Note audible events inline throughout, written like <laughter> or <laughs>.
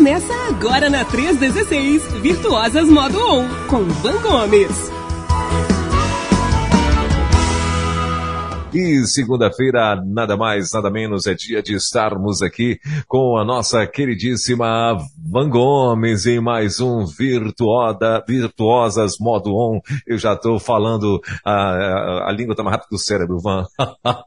Começa agora na 316, Virtuosas Modo On, com Van Gomes. E segunda-feira, nada mais, nada menos, é dia de estarmos aqui com a nossa queridíssima Van Gomes em mais um Virtuoda, Virtuosas Modo On. Eu já estou falando, a, a, a língua está mais rápida do cérebro, Van.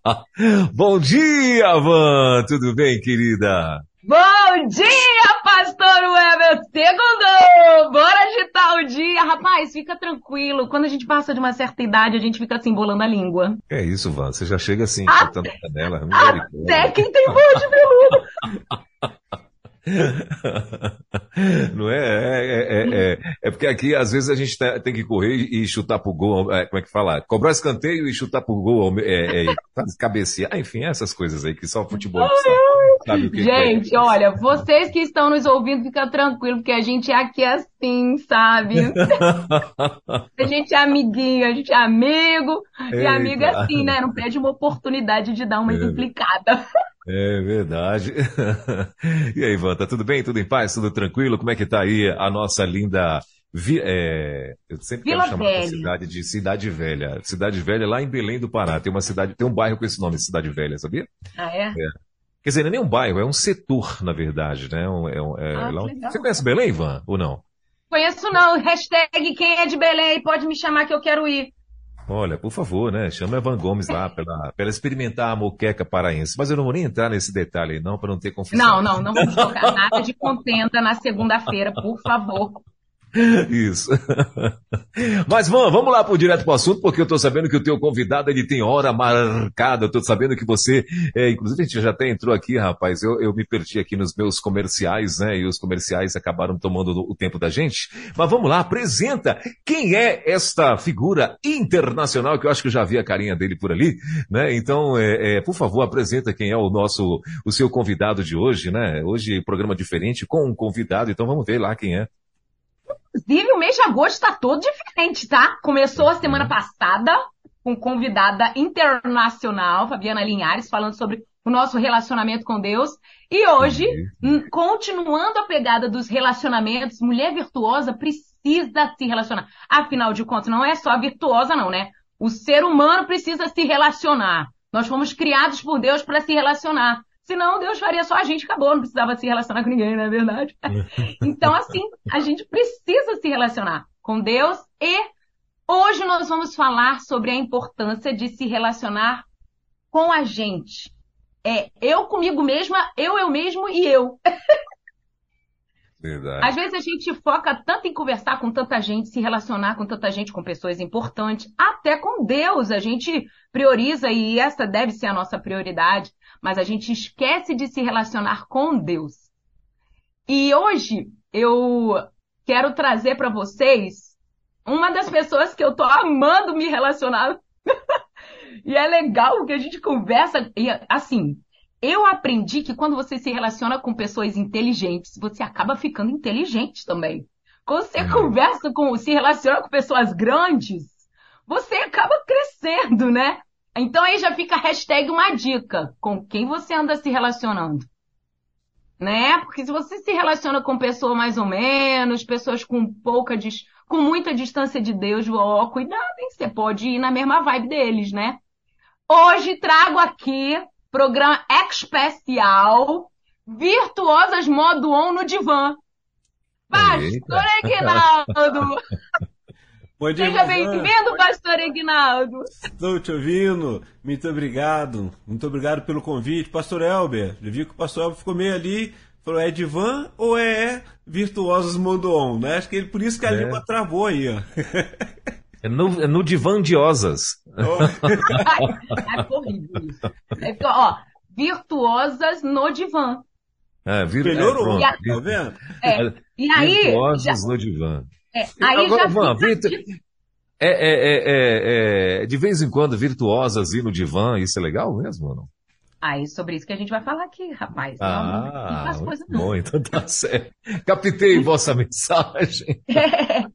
<laughs> Bom dia, Van! Tudo bem, querida? Bom dia, pastor Weber! Segundou! Bora agitar o dia! Rapaz, fica tranquilo. Quando a gente passa de uma certa idade, a gente fica assim, bolando a língua. É isso, Van. Você já chega assim, até, a canela. Até quem tem voz de veludo. <laughs> <laughs> Não é? É, é, é? é, porque aqui às vezes a gente tem que correr e chutar pro gol, é, como é que fala? Cobrar escanteio e chutar pro gol, é, é, cabecear, enfim, essas coisas aí que só futebol sabe, o que Gente, olha, vocês que estão nos ouvindo, fica tranquilo, porque a gente é aqui assim, sabe? <laughs> a gente é amiguinho, a gente é amigo, Eita. e amigo é assim, né? Não pede uma oportunidade de dar uma implicada. É verdade. <laughs> e aí, Ivan, tá tudo bem? Tudo em paz? Tudo tranquilo? Como é que tá aí a nossa linda Vi, é, eu sempre Vila quero chamar Velha. a cidade de Cidade Velha. Cidade Velha lá em Belém do Pará. Tem uma cidade, tem um bairro com esse nome, Cidade Velha, sabia? Ah, é? é. Quer dizer, não é nem um bairro, é um setor, na verdade, né? É, é, ah, lá, você conhece Belém, Ivan, ou não? Conheço não. Hashtag quem é de Belém pode me chamar que eu quero ir. Olha, por favor, né? Chama Evan Gomes lá para ela experimentar a moqueca paraense. Mas eu não vou nem entrar nesse detalhe não, para não ter confusão. Não, não, não vamos colocar nada de contenta na segunda-feira, por favor. Isso. <laughs> Mas vamos, vamos lá pro direto pro assunto, porque eu estou sabendo que o teu convidado ele tem hora marcada. Eu tô sabendo que você, é, inclusive a gente já até entrou aqui, rapaz. Eu, eu me perdi aqui nos meus comerciais, né? E os comerciais acabaram tomando o tempo da gente. Mas vamos lá, apresenta quem é esta figura internacional que eu acho que eu já vi a carinha dele por ali, né? Então, é, é, por favor, apresenta quem é o nosso, o seu convidado de hoje, né? Hoje programa diferente com um convidado. Então vamos ver lá quem é. Inclusive, o mês de agosto está todo diferente, tá? Começou a semana passada com convidada internacional, Fabiana Linhares, falando sobre o nosso relacionamento com Deus. E hoje, uhum. continuando a pegada dos relacionamentos, mulher virtuosa precisa se relacionar. Afinal de contas, não é só virtuosa, não, né? O ser humano precisa se relacionar. Nós fomos criados por Deus para se relacionar. Senão Deus faria só a gente, acabou, não precisava se relacionar com ninguém, não é verdade? <laughs> então, assim, a gente precisa se relacionar com Deus e hoje nós vamos falar sobre a importância de se relacionar com a gente. É eu comigo mesma, eu, eu mesmo e eu. Verdade. Às vezes a gente foca tanto em conversar com tanta gente, se relacionar com tanta gente, com pessoas importantes, até com Deus. A gente prioriza e essa deve ser a nossa prioridade mas a gente esquece de se relacionar com Deus. E hoje eu quero trazer para vocês uma das pessoas que eu tô amando me relacionar. <laughs> e é legal que a gente conversa e assim, eu aprendi que quando você se relaciona com pessoas inteligentes, você acaba ficando inteligente também. Quando você uhum. conversa com, se relaciona com pessoas grandes, você acaba crescendo, né? Então aí já fica a hashtag uma dica. Com quem você anda se relacionando? Né? Porque se você se relaciona com pessoas mais ou menos, pessoas com pouca, com muita distância de Deus, ó, cuidado, hein? Você pode ir na mesma vibe deles, né? Hoje trago aqui programa especial Virtuosas Modo On no Divã. Pastor Aguinaldo! <laughs> Bom dia, Seja bem-vindo, pastor Ignaldo. Estou te ouvindo. Muito obrigado. Muito obrigado pelo convite. Pastor Elber, eu vi que o pastor Elber ficou meio ali. Falou, é divã ou é Virtuosos Mondoon, né? Acho que ele, por isso que a é. língua travou aí, ó. É no, é no divã de osas. <laughs> <laughs> Oh. é horrível isso. É, ó, virtuosas no divã. É, vir... Melhorou, é, tá vendo? É. E aí, virtuosas já... no divã. É, aí Agora, já Van, Vitor, é, é, é, de vez em quando, virtuosas ir no divã, isso é legal mesmo ou não? Aí, sobre isso que a gente vai falar aqui, rapaz. Ah, não, não coisa, não. bom, então tá <laughs> certo. Captei vossa <laughs> mensagem. É.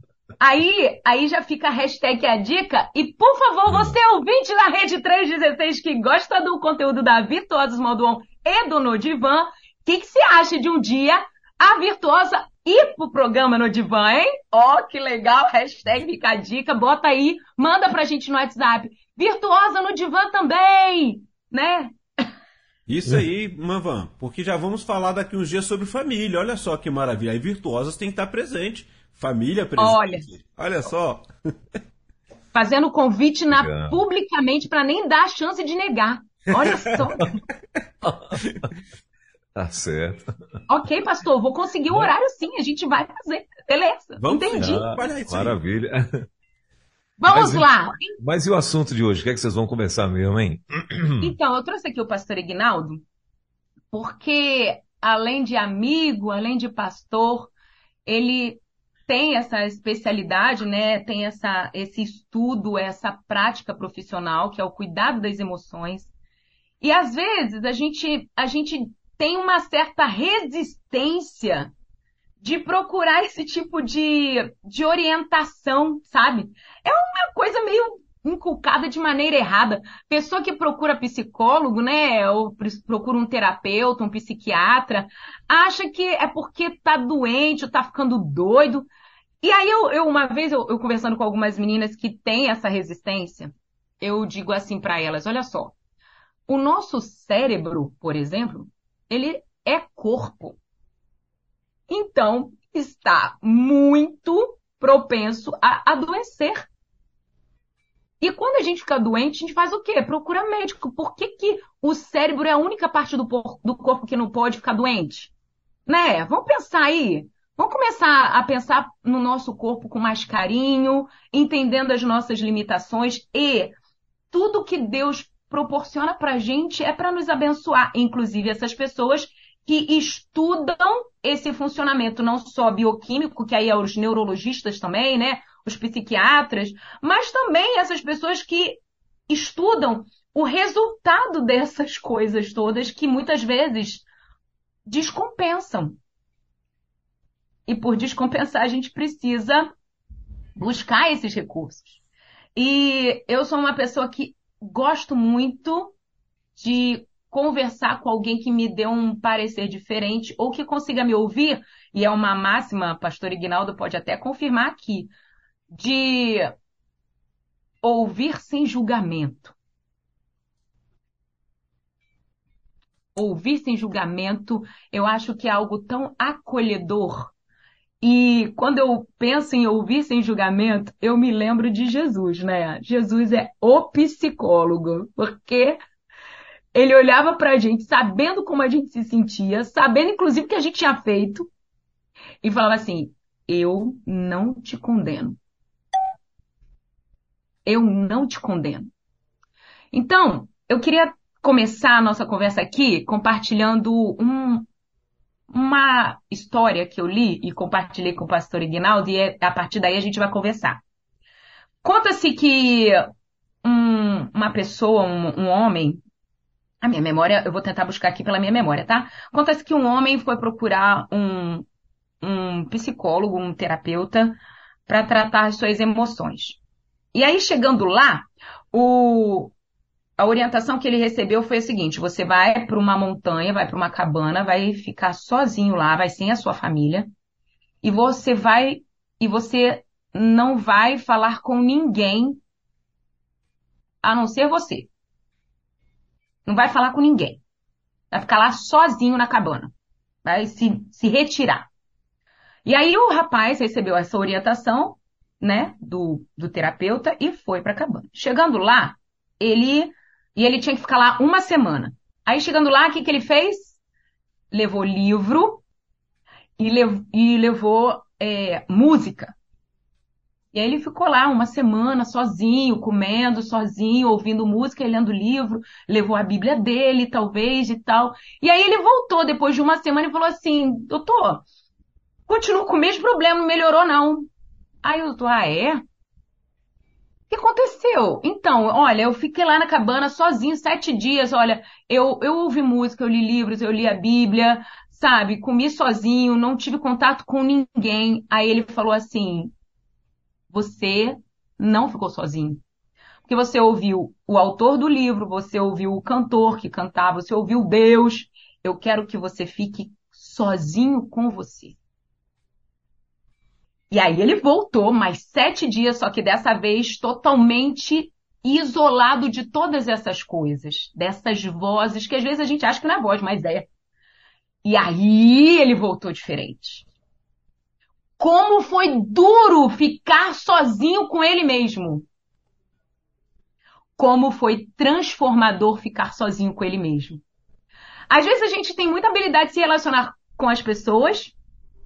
Aí, aí já fica a hashtag a dica. E, por favor, você ouvinte da Rede 316 que gosta do conteúdo da Virtuosos On e do No Divã, o que, que você acha de um dia a virtuosa ir pro programa no Divã, hein? Ó, oh, que legal, hashtag fica a dica, bota aí, manda pra gente no WhatsApp. Virtuosa no Divã também, né? Isso aí, Manvan, porque já vamos falar daqui uns dias sobre família. Olha só que maravilha. Aí virtuosas tem que estar presente. Família presente. Olha. Olha só. Fazendo convite na, publicamente para nem dar a chance de negar. Olha só. <laughs> Tá certo. <laughs> Ok, pastor, vou conseguir o um horário sim, a gente vai fazer. Beleza, Vamos entendi. Ah, maravilha. <laughs> Vamos mas, lá. Mas e o assunto de hoje? O que é que vocês vão conversar mesmo, hein? <clears throat> Então, eu trouxe aqui o pastor Ignaldo, porque além de amigo, além de pastor, ele tem essa especialidade, né? Tem essa, esse estudo, essa prática profissional, que é o cuidado das emoções. E às vezes a gente, a gente tem uma certa resistência de procurar esse tipo de, de orientação, sabe? É uma coisa meio inculcada de maneira errada. Pessoa que procura psicólogo, né, ou procura um terapeuta, um psiquiatra, acha que é porque tá doente ou tá ficando doido. E aí eu, eu uma vez eu, eu conversando com algumas meninas que têm essa resistência, eu digo assim para elas, olha só, o nosso cérebro, por exemplo, ele é corpo. Então, está muito propenso a adoecer. E quando a gente fica doente, a gente faz o quê? Procura médico. Por que, que o cérebro é a única parte do, do corpo que não pode ficar doente? Né? Vamos pensar aí. Vamos começar a pensar no nosso corpo com mais carinho, entendendo as nossas limitações e tudo que Deus proporciona para a gente é para nos abençoar, inclusive essas pessoas que estudam esse funcionamento não só bioquímico, que aí é os neurologistas também, né, os psiquiatras, mas também essas pessoas que estudam o resultado dessas <laughs> coisas todas que muitas vezes descompensam. E por descompensar a gente precisa buscar esses recursos. E eu sou uma pessoa que gosto muito de conversar com alguém que me dê um parecer diferente ou que consiga me ouvir, e é uma máxima, pastor Ignaldo pode até confirmar aqui, de ouvir sem julgamento. Ouvir sem julgamento, eu acho que é algo tão acolhedor e quando eu penso em ouvir sem julgamento, eu me lembro de Jesus, né? Jesus é o psicólogo, porque ele olhava para a gente sabendo como a gente se sentia, sabendo inclusive o que a gente tinha feito, e falava assim: Eu não te condeno. Eu não te condeno. Então, eu queria começar a nossa conversa aqui compartilhando um, uma história que eu li e compartilhei com o pastor Ignaldo, e é, a partir daí a gente vai conversar. Conta-se que um, uma pessoa, um, um, homem, a minha memória, eu vou tentar buscar aqui pela minha memória, tá? Conta-se que um homem foi procurar um, um psicólogo, um terapeuta, para tratar as suas emoções. E aí, chegando lá, o, a orientação que ele recebeu foi a seguinte: você vai para uma montanha, vai para uma cabana, vai ficar sozinho lá, vai sem a sua família, e você vai e você não vai falar com ninguém a não ser você. Não vai falar com ninguém. Vai ficar lá sozinho na cabana. Vai se, se retirar. E aí o rapaz recebeu essa orientação, né, do, do terapeuta e foi para a cabana. Chegando lá, ele e ele tinha que ficar lá uma semana. Aí chegando lá, o que, que ele fez? Levou livro e, lev e levou é, música. E aí ele ficou lá uma semana sozinho, comendo sozinho, ouvindo música e lendo livro, levou a Bíblia dele, talvez, e tal. E aí ele voltou depois de uma semana e falou assim, doutor, continuo com o mesmo problema, não melhorou não. Aí o doutor, ah, é? O que aconteceu? Então, olha, eu fiquei lá na cabana sozinho sete dias. Olha, eu, eu ouvi música, eu li livros, eu li a Bíblia, sabe? Comi sozinho, não tive contato com ninguém. Aí ele falou assim: Você não ficou sozinho. Porque você ouviu o autor do livro, você ouviu o cantor que cantava, você ouviu Deus. Eu quero que você fique sozinho com você. E aí ele voltou mais sete dias, só que dessa vez totalmente isolado de todas essas coisas, dessas vozes que às vezes a gente acha que não é voz, mas é. E aí ele voltou diferente. Como foi duro ficar sozinho com ele mesmo. Como foi transformador ficar sozinho com ele mesmo. Às vezes a gente tem muita habilidade de se relacionar com as pessoas,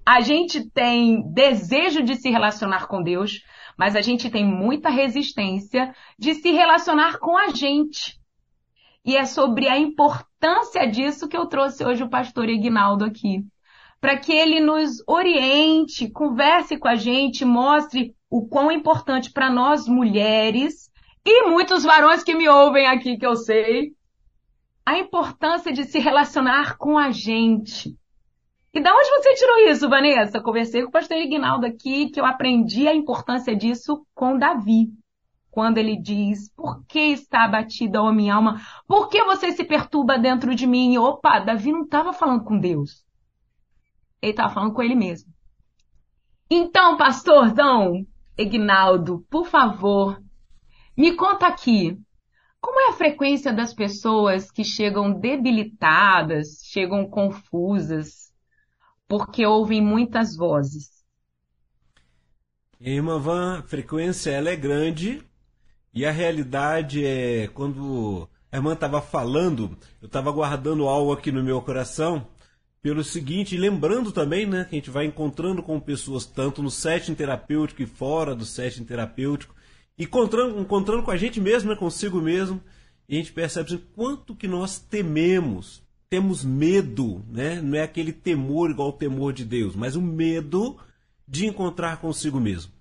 a gente tem desejo de se relacionar com Deus, mas a gente tem muita resistência de se relacionar com a gente. E é sobre a importância disso que eu trouxe hoje o pastor Ignaldo aqui. Para que ele nos oriente, converse com a gente, mostre o quão importante para nós mulheres e muitos varões que me ouvem aqui, que eu sei, a importância de se relacionar com a gente. E da onde você tirou isso, Vanessa? Conversei com o pastor Ignaldo aqui, que eu aprendi a importância disso com Davi. Quando ele diz, por que está abatida a minha alma? Por que você se perturba dentro de mim? Opa, Davi não estava falando com Deus. Ele estava falando com ele mesmo. Então, pastorzão Ignaldo, por favor, me conta aqui, como é a frequência das pessoas que chegam debilitadas, chegam confusas, porque ouvem muitas vozes. Irmã Van, a frequência ela é grande e a realidade é quando a irmã estava falando, eu estava guardando algo aqui no meu coração pelo seguinte, lembrando também, né, que a gente vai encontrando com pessoas tanto no setting terapêutico e fora do setting terapêutico, encontrando, encontrando com a gente mesmo, né, consigo mesmo, e a gente percebe assim, quanto que nós tememos temos medo, né? Não é aquele temor igual o temor de Deus, mas o medo de encontrar consigo mesmo,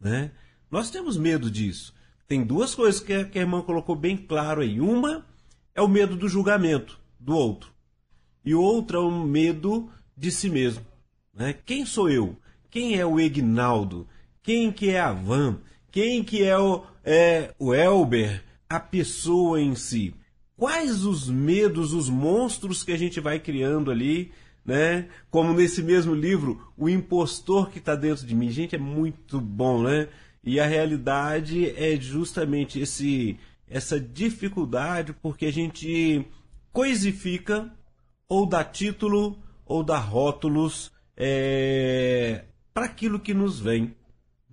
né? Nós temos medo disso. Tem duas coisas que a, que a irmã colocou bem claro aí. Uma é o medo do julgamento do outro. E outra é o medo de si mesmo. Né? Quem sou eu? Quem é o Egnaldo? Quem que é a Van? Quem que é o, é, o Elber? A pessoa em si quais os medos, os monstros que a gente vai criando ali, né? Como nesse mesmo livro, o impostor que está dentro de mim. Gente, é muito bom, né? E a realidade é justamente esse essa dificuldade porque a gente coisifica ou dá título ou dá rótulos é, para aquilo que nos vem,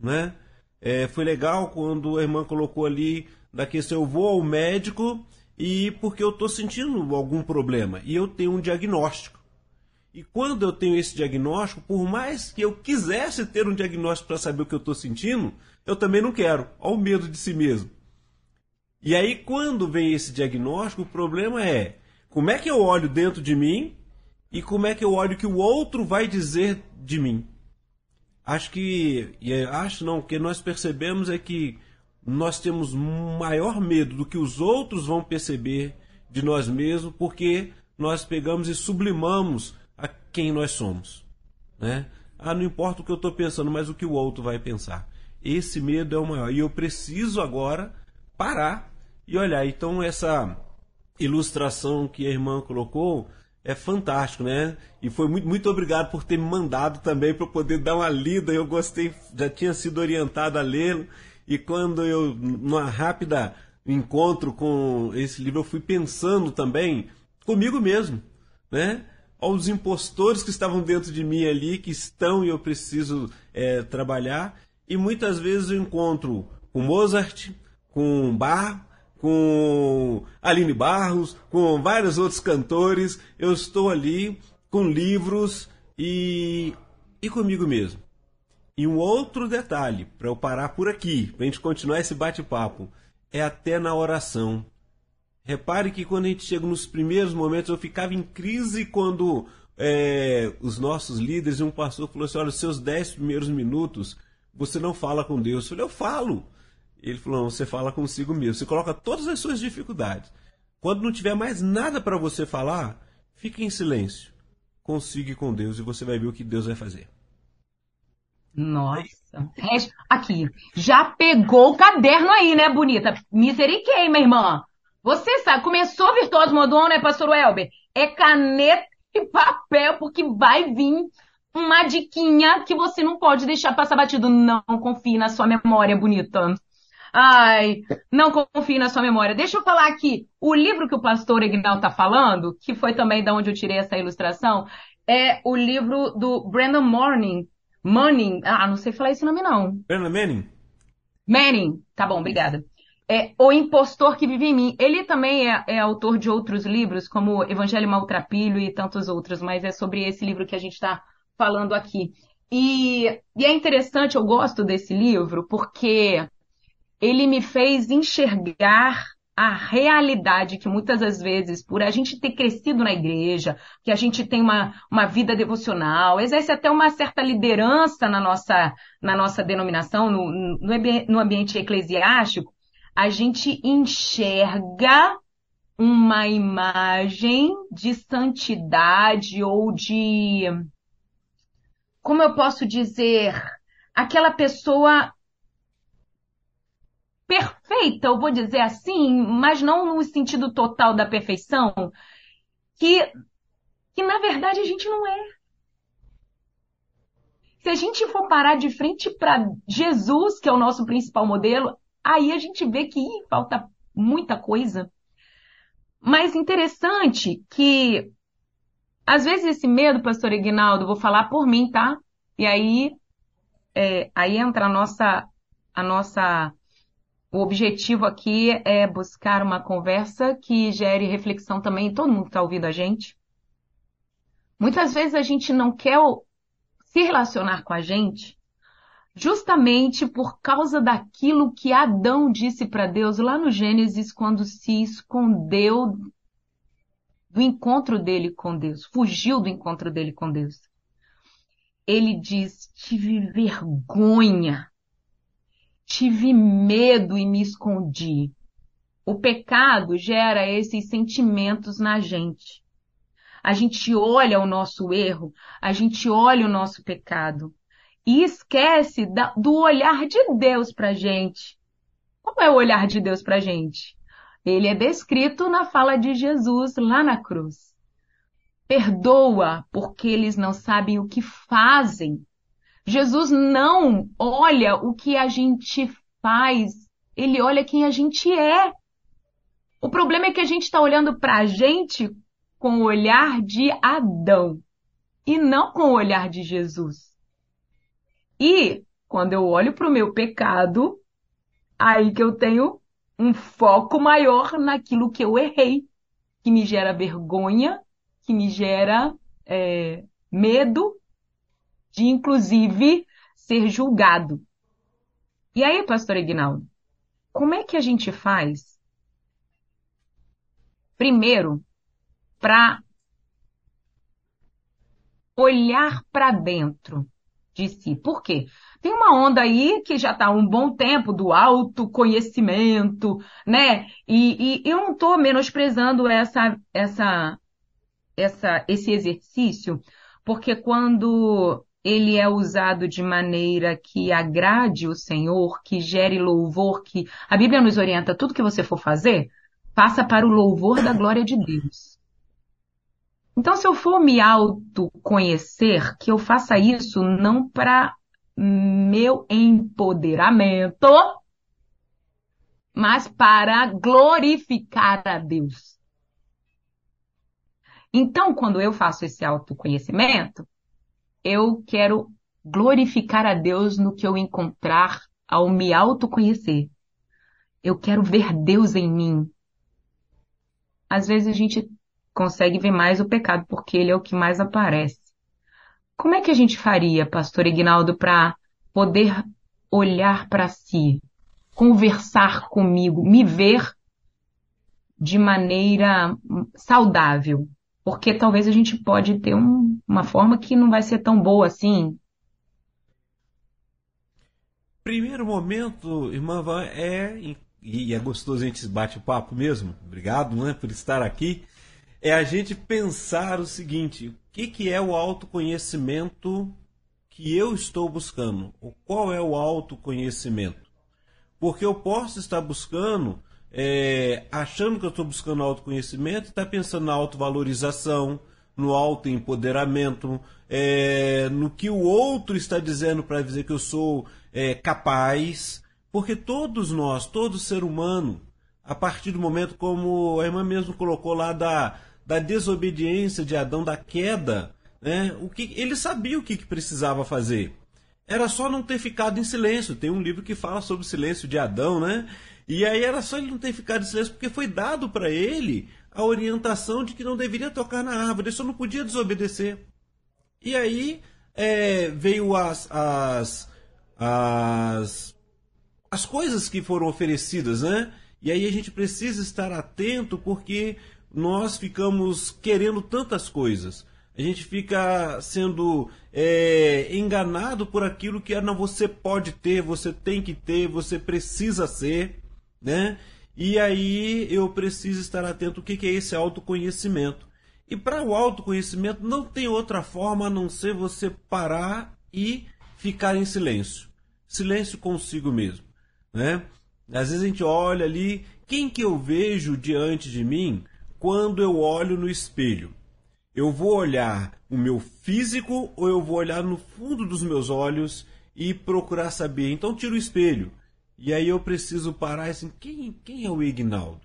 né? É, foi legal quando a irmã colocou ali da questão eu vou ao médico e porque eu estou sentindo algum problema e eu tenho um diagnóstico. E quando eu tenho esse diagnóstico, por mais que eu quisesse ter um diagnóstico para saber o que eu estou sentindo, eu também não quero. Olha o medo de si mesmo. E aí, quando vem esse diagnóstico, o problema é como é que eu olho dentro de mim e como é que eu olho o que o outro vai dizer de mim. Acho que, acho não, o que nós percebemos é que nós temos maior medo do que os outros vão perceber de nós mesmos, porque nós pegamos e sublimamos a quem nós somos. Né? Ah, não importa o que eu estou pensando, mas o que o outro vai pensar. Esse medo é o maior. E eu preciso agora parar e olhar. Então, essa ilustração que a irmã colocou é fantástico, né? E foi muito, muito obrigado por ter me mandado também para poder dar uma lida. Eu gostei, já tinha sido orientado a lê-lo e quando eu, numa rápida encontro com esse livro, eu fui pensando também comigo mesmo, né? Aos impostores que estavam dentro de mim ali, que estão e eu preciso é, trabalhar. E muitas vezes eu encontro com Mozart, com Bach, com Aline Barros, com vários outros cantores. Eu estou ali com livros e, e comigo mesmo. E um outro detalhe, para eu parar por aqui, para a gente continuar esse bate-papo, é até na oração. Repare que quando a gente chega nos primeiros momentos, eu ficava em crise quando é, os nossos líderes e um pastor falou assim: olha, os seus dez primeiros minutos você não fala com Deus. Eu falei, eu falo. Ele falou: não, você fala consigo mesmo. Você coloca todas as suas dificuldades. Quando não tiver mais nada para você falar, fique em silêncio. Consiga com Deus e você vai ver o que Deus vai fazer. Nossa. Aqui, já pegou o caderno aí, né, bonita? Misericórdia, minha irmã. Você sabe, começou Virtuoso Modon, né, pastor Welber? É caneta de papel, porque vai vir uma diquinha que você não pode deixar passar batido. Não confie na sua memória bonita. Ai, não confie na sua memória. Deixa eu falar aqui. O livro que o pastor Ignal está falando, que foi também da onde eu tirei essa ilustração, é o livro do Brandon Morning. Manning. Ah, não sei falar esse nome não. Brandon Manning? Manning. Tá bom, obrigada. É O Impostor que Vive em Mim. Ele também é, é autor de outros livros, como Evangelho Maltrapilho e tantos outros, mas é sobre esse livro que a gente está falando aqui. E, e é interessante, eu gosto desse livro, porque ele me fez enxergar a realidade que muitas das vezes, por a gente ter crescido na igreja, que a gente tem uma, uma vida devocional, exerce até uma certa liderança na nossa, na nossa denominação, no, no, no ambiente eclesiástico, a gente enxerga uma imagem de santidade ou de, como eu posso dizer, aquela pessoa perfeita, eu vou dizer assim, mas não no sentido total da perfeição, que, que na verdade a gente não é. Se a gente for parar de frente para Jesus, que é o nosso principal modelo, aí a gente vê que ih, falta muita coisa. Mas interessante que às vezes esse medo, pastor Ignaldo, vou falar por mim, tá? E aí, é, aí entra a nossa, a nossa o objetivo aqui é buscar uma conversa que gere reflexão também em todo mundo que está ouvindo a gente. Muitas vezes a gente não quer se relacionar com a gente justamente por causa daquilo que Adão disse para Deus lá no Gênesis quando se escondeu do encontro dele com Deus, fugiu do encontro dele com Deus. Ele diz: tive vergonha tive medo e me escondi. O pecado gera esses sentimentos na gente. A gente olha o nosso erro, a gente olha o nosso pecado e esquece da, do olhar de Deus para gente. Qual é o olhar de Deus para gente? Ele é descrito na fala de Jesus lá na cruz. Perdoa porque eles não sabem o que fazem. Jesus não olha o que a gente faz, ele olha quem a gente é. O problema é que a gente está olhando para a gente com o olhar de Adão e não com o olhar de Jesus. E quando eu olho para o meu pecado, aí que eu tenho um foco maior naquilo que eu errei, que me gera vergonha, que me gera é, medo de inclusive ser julgado. E aí, pastor Ignaldo, como é que a gente faz? Primeiro, para olhar para dentro de si. Por quê? Tem uma onda aí que já está há um bom tempo do autoconhecimento, né? E, e eu não estou menosprezando essa, essa, essa, esse exercício, porque quando ele é usado de maneira que agrade o Senhor, que gere louvor, que a Bíblia nos orienta, tudo que você for fazer, passa para o louvor da glória de Deus. Então, se eu for me autoconhecer, que eu faça isso não para meu empoderamento, mas para glorificar a Deus. Então, quando eu faço esse autoconhecimento, eu quero glorificar a Deus no que eu encontrar ao me autoconhecer. Eu quero ver Deus em mim. Às vezes a gente consegue ver mais o pecado porque ele é o que mais aparece. Como é que a gente faria, pastor Ignaldo, para poder olhar para si, conversar comigo, me ver de maneira saudável? Porque talvez a gente pode ter um, uma forma que não vai ser tão boa assim. Primeiro momento, irmã Van, é, e é gostoso a gente bate o papo mesmo, obrigado né, por estar aqui, é a gente pensar o seguinte, o que, que é o autoconhecimento que eu estou buscando? Ou qual é o autoconhecimento? Porque eu posso estar buscando é, achando que eu estou buscando autoconhecimento, está pensando na autovalorização, no autoempoderamento, é, no que o outro está dizendo para dizer que eu sou é, capaz, porque todos nós, todo ser humano, a partir do momento como a irmã mesmo colocou lá da, da desobediência de Adão, da queda, né, o que ele sabia o que, que precisava fazer. Era só não ter ficado em silêncio. Tem um livro que fala sobre o silêncio de Adão, né? E aí era só ele não ter ficado em silêncio, porque foi dado para ele a orientação de que não deveria tocar na árvore, ele só não podia desobedecer. E aí é, veio as, as, as, as coisas que foram oferecidas, né? E aí a gente precisa estar atento porque nós ficamos querendo tantas coisas. A gente fica sendo é, enganado por aquilo que ah, não, você pode ter, você tem que ter, você precisa ser, né? E aí eu preciso estar atento o que é esse autoconhecimento. E para o autoconhecimento não tem outra forma a não ser você parar e ficar em silêncio. Silêncio consigo mesmo. Né? Às vezes a gente olha ali, quem que eu vejo diante de mim quando eu olho no espelho? Eu vou olhar o meu físico ou eu vou olhar no fundo dos meus olhos e procurar saber? Então tiro o espelho. E aí eu preciso parar assim, quem, quem é o Ignaldo?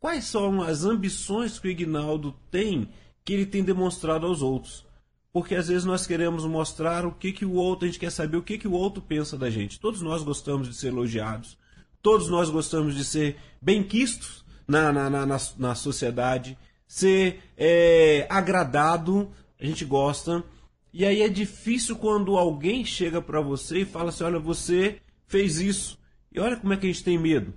Quais são as ambições que o Ignaldo tem que ele tem demonstrado aos outros? Porque às vezes nós queremos mostrar o que, que o outro, a gente quer saber o que, que o outro pensa da gente. Todos nós gostamos de ser elogiados, todos nós gostamos de ser bem-quistos na, na, na, na, na sociedade, ser é, agradado, a gente gosta. E aí é difícil quando alguém chega para você e fala assim: olha, você fez isso. E olha como é que a gente tem medo.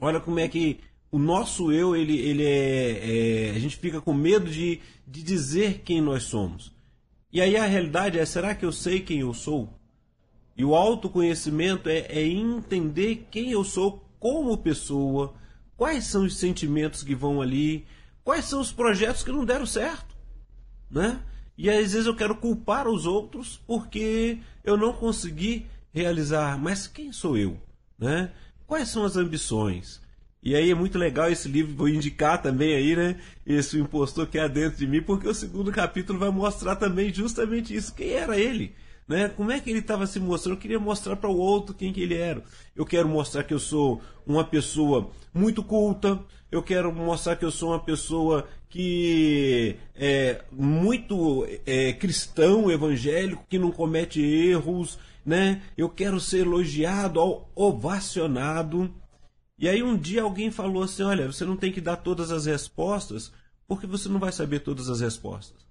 Olha como é que o nosso eu, ele, ele é, é, A gente fica com medo de, de dizer quem nós somos. E aí a realidade é: será que eu sei quem eu sou? E o autoconhecimento é, é entender quem eu sou como pessoa, quais são os sentimentos que vão ali, quais são os projetos que não deram certo, né? E às vezes eu quero culpar os outros porque eu não consegui realizar, mas quem sou eu? Né? Quais são as ambições? E aí é muito legal esse livro, vou indicar também aí, né? Esse impostor que há dentro de mim, porque o segundo capítulo vai mostrar também justamente isso. Quem era ele? Né? Como é que ele estava se mostrando? Eu queria mostrar para o outro quem que ele era. Eu quero mostrar que eu sou uma pessoa muito culta. Eu quero mostrar que eu sou uma pessoa que é muito é, cristão, evangélico, que não comete erros, né? Eu quero ser elogiado, ovacionado. E aí um dia alguém falou assim: olha, você não tem que dar todas as respostas, porque você não vai saber todas as respostas.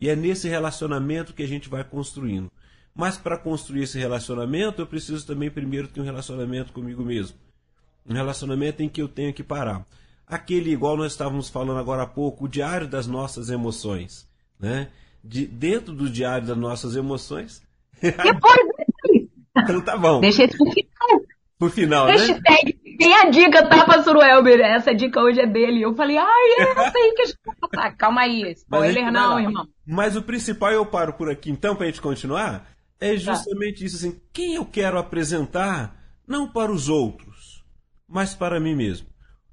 E é nesse relacionamento que a gente vai construindo. Mas para construir esse relacionamento, eu preciso também primeiro ter um relacionamento comigo mesmo. Um relacionamento em que eu tenho que parar. Aquele, igual nós estávamos falando agora há pouco, o diário das nossas emoções. Né? De, dentro do diário das nossas emoções. Então tá bom. Deixa esse pro final. Pro final, Hashtag, né? Tem a dica, tá, pastor Elber? Essa dica hoje é dele. Eu falei, ai, é essa aí que a gente vai passar. Calma aí. Spoiler não, irmão. Mas o principal, eu paro por aqui então, pra gente continuar, é tá. justamente tá. isso, assim, quem eu quero apresentar, não para os outros, mas para mim mesmo.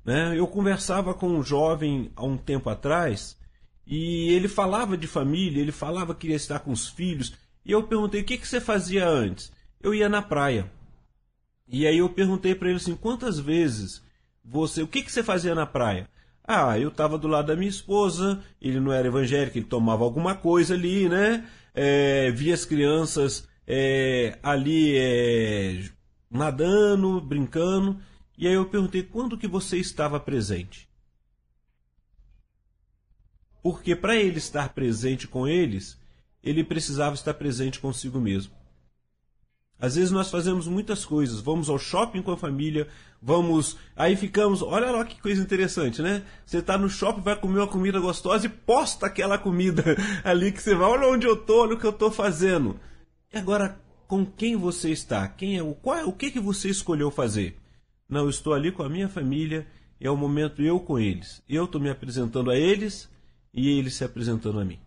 Né? Eu conversava com um jovem há um tempo atrás, e ele falava de família, ele falava que queria estar com os filhos, e eu perguntei, o que, que você fazia antes? Eu ia na praia. E aí eu perguntei para ele assim, quantas vezes você, o que, que você fazia na praia? Ah, eu estava do lado da minha esposa, ele não era evangélico, ele tomava alguma coisa ali, né? É, via as crianças é, ali é, nadando, brincando. E aí eu perguntei, quando que você estava presente? Porque para ele estar presente com eles, ele precisava estar presente consigo mesmo. Às vezes nós fazemos muitas coisas, vamos ao shopping com a família, vamos. Aí ficamos. Olha lá que coisa interessante, né? Você está no shopping, vai comer uma comida gostosa e posta aquela comida <laughs> ali que você vai. Olha onde eu tô, olha o que eu estou fazendo. E agora, com quem você está? Quem é o qual, é, o que que você escolheu fazer? Não, eu estou ali com a minha família, é o momento eu com eles. Eu estou me apresentando a eles e eles se apresentando a mim.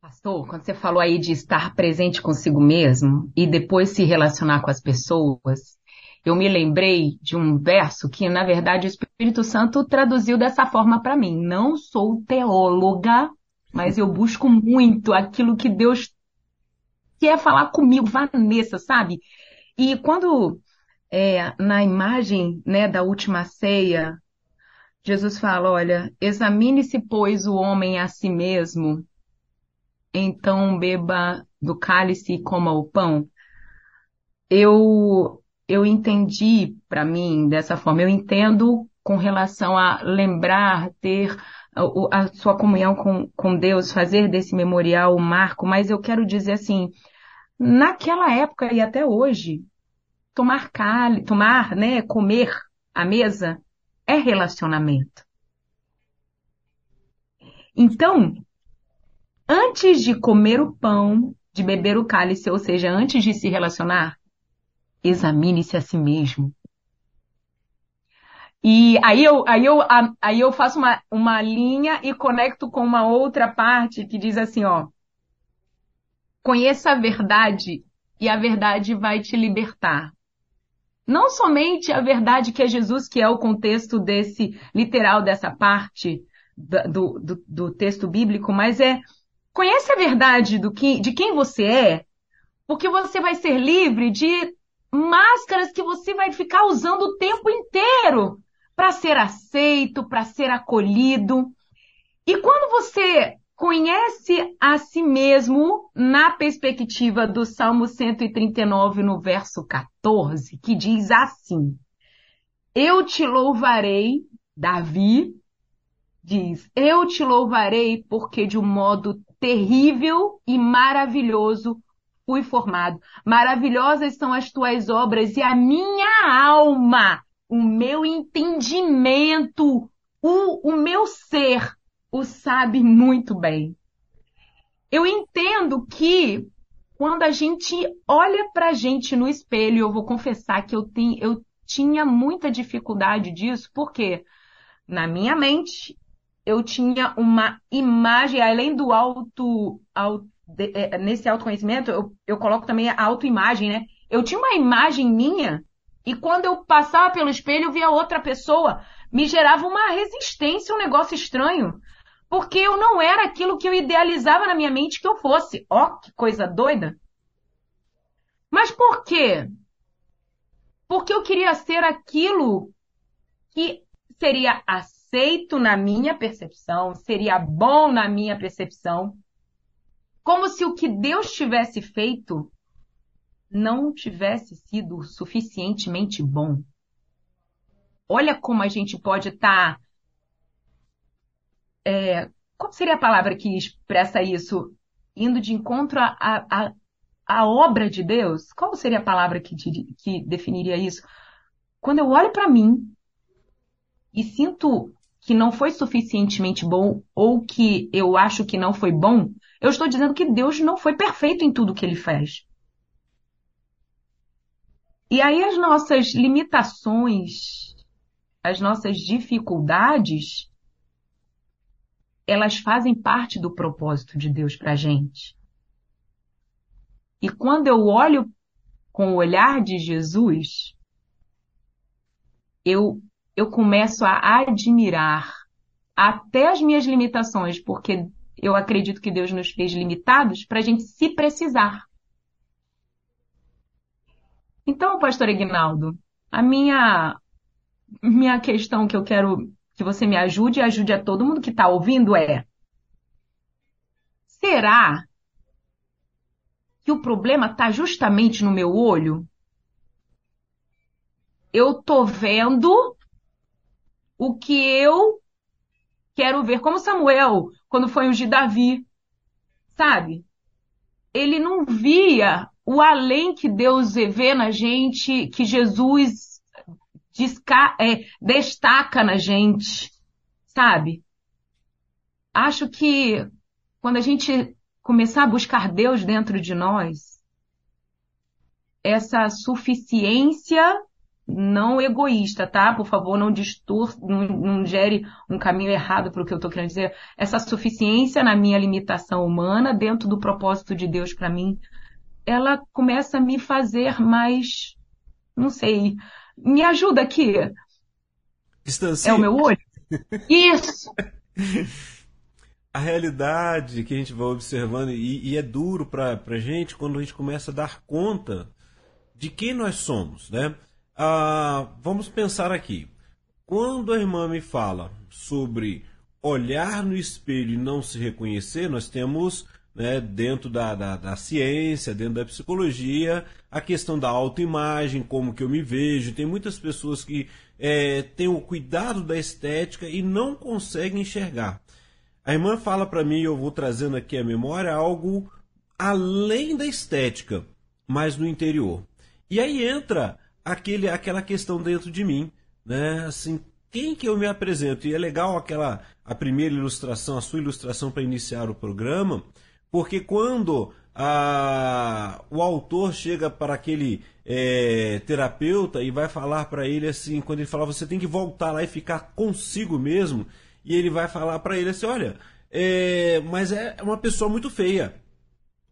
Pastor, quando você falou aí de estar presente consigo mesmo e depois se relacionar com as pessoas, eu me lembrei de um verso que, na verdade, o Espírito Santo traduziu dessa forma para mim. Não sou teóloga, mas eu busco muito aquilo que Deus quer falar comigo, Vanessa, sabe? E quando é, na imagem né, da última ceia, Jesus fala, olha, examine-se, pois, o homem a si mesmo, então beba do cálice e coma o pão. Eu eu entendi para mim dessa forma. Eu entendo com relação a lembrar, ter a, sua comunhão com, com Deus, fazer desse memorial um marco, mas eu quero dizer assim, naquela época e até hoje, tomar cálice, tomar, né, comer à mesa é relacionamento. Então, antes de comer o pão, de beber o cálice, ou seja, antes de se relacionar, examine-se a si mesmo. E aí eu, aí eu, aí eu faço uma, uma linha e conecto com uma outra parte que diz assim, ó. Conheça a verdade e a verdade vai te libertar. Não somente a verdade que é Jesus, que é o contexto desse, literal dessa parte do, do, do texto bíblico, mas é conhece a verdade do que, de quem você é, porque você vai ser livre de máscaras que você vai ficar usando o tempo inteiro para ser aceito, para ser acolhido. E quando você conhece a si mesmo na perspectiva do Salmo 139, no verso 14, que diz assim: Eu te louvarei, Davi diz: Eu te louvarei porque de um modo terrível e maravilhoso fui formado. Maravilhosas são as tuas obras e a minha alma, o meu entendimento, o, o meu ser o sabe muito bem. Eu entendo que quando a gente olha pra gente no espelho, eu vou confessar que eu, tenho, eu tinha muita dificuldade disso, porque na minha mente eu tinha uma imagem, além do auto, de, é, nesse autoconhecimento, eu, eu coloco também a autoimagem, né? Eu tinha uma imagem minha e quando eu passava pelo espelho, eu via outra pessoa, me gerava uma resistência, um negócio estranho. Porque eu não era aquilo que eu idealizava na minha mente que eu fosse. Ó, oh, que coisa doida. Mas por quê? Porque eu queria ser aquilo que seria aceito na minha percepção, seria bom na minha percepção, como se o que Deus tivesse feito não tivesse sido suficientemente bom. Olha como a gente pode estar. Tá, é, qual seria a palavra que expressa isso? Indo de encontro à a, a, a, obra de Deus? Qual seria a palavra que, que definiria isso? Quando eu olho para mim e sinto que não foi suficientemente bom ou que eu acho que não foi bom, eu estou dizendo que Deus não foi perfeito em tudo que ele fez. E aí as nossas limitações, as nossas dificuldades, elas fazem parte do propósito de Deus para a gente. E quando eu olho com o olhar de Jesus, eu, eu começo a admirar até as minhas limitações, porque eu acredito que Deus nos fez limitados para a gente se precisar. Então, pastor Ignaldo, a minha, minha questão que eu quero que você me ajude e ajude a todo mundo que está ouvindo é: será que o problema está justamente no meu olho? Eu tô vendo o que eu quero ver, como Samuel quando foi ungir Davi. Sabe? Ele não via o além que Deus vê na gente, que Jesus é, destaca na gente. Sabe? Acho que quando a gente começar a buscar Deus dentro de nós, essa suficiência não egoísta, tá? Por favor, não distor, não, não gere um caminho errado para o que eu estou querendo dizer. Essa suficiência na minha limitação humana, dentro do propósito de Deus para mim, ela começa a me fazer mais não sei. Me ajuda aqui. Distancia. É o meu olho? Isso! <laughs> a realidade que a gente vai observando, e, e é duro para a gente quando a gente começa a dar conta de quem nós somos, né? Ah, vamos pensar aqui. Quando a irmã me fala sobre olhar no espelho e não se reconhecer, nós temos né, dentro da, da, da, ciência, dentro da psicologia, a questão da autoimagem, como que eu me vejo. Tem muitas pessoas que é, têm o cuidado da estética e não conseguem enxergar. A irmã fala para mim, eu vou trazendo aqui a memória, algo além da estética, mas no interior. E aí entra aquele, aquela questão dentro de mim, né? Assim, quem que eu me apresento? E é legal aquela a primeira ilustração, a sua ilustração para iniciar o programa, porque quando a, o autor chega para aquele é, terapeuta e vai falar para ele assim, quando ele fala, você tem que voltar lá e ficar consigo mesmo, e ele vai falar para ele assim, olha, é, mas é uma pessoa muito feia.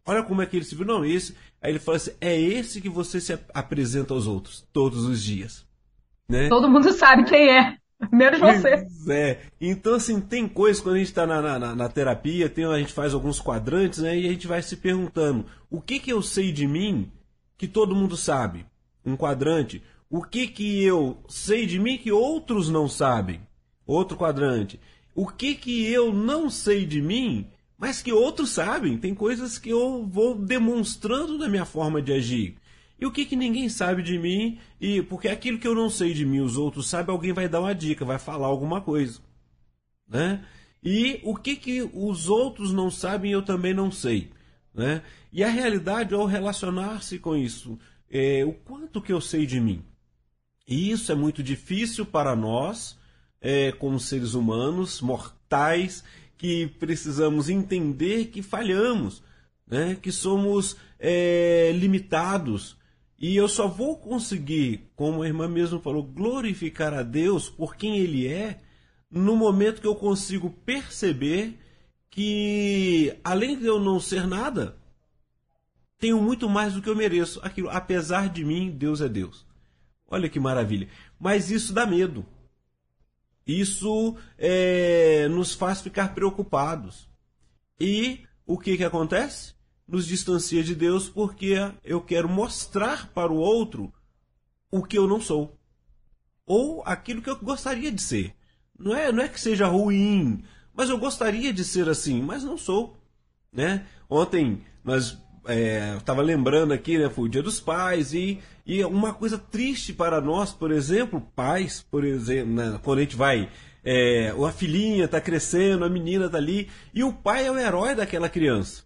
Olha como é que ele se viu. Não, esse. Aí ele fala assim: é esse que você se apresenta aos outros todos os dias. Né? Todo mundo sabe quem é. Menos você. É. Então, assim, tem coisas quando a gente está na, na, na, terapia, tem, a gente faz alguns quadrantes, né? E a gente vai se perguntando: o que que eu sei de mim que todo mundo sabe? Um quadrante. O que que eu sei de mim que outros não sabem? Outro quadrante. O que que eu não sei de mim, mas que outros sabem? Tem coisas que eu vou demonstrando na minha forma de agir. E o que, que ninguém sabe de mim? E porque aquilo que eu não sei de mim, os outros sabem, alguém vai dar uma dica, vai falar alguma coisa, né? E o que que os outros não sabem, eu também não sei, né? E a realidade ao relacionar-se com isso, é o quanto que eu sei de mim. E isso é muito difícil para nós, é, como seres humanos mortais, que precisamos entender que falhamos, né? que somos é, limitados, e eu só vou conseguir, como a irmã mesmo falou, glorificar a Deus por quem Ele é, no momento que eu consigo perceber que, além de eu não ser nada, tenho muito mais do que eu mereço. Aquilo, apesar de mim, Deus é Deus. Olha que maravilha. Mas isso dá medo. Isso é, nos faz ficar preocupados. E o que, que acontece? nos distancia de Deus porque eu quero mostrar para o outro o que eu não sou. Ou aquilo que eu gostaria de ser. Não é, não é que seja ruim, mas eu gostaria de ser assim, mas não sou. Né? Ontem nós é, estava lembrando aqui, né, foi o Dia dos Pais e, e uma coisa triste para nós, por exemplo, pais, por exemplo, né, quando a gente vai, é, a filhinha está crescendo, a menina está ali e o pai é o herói daquela criança.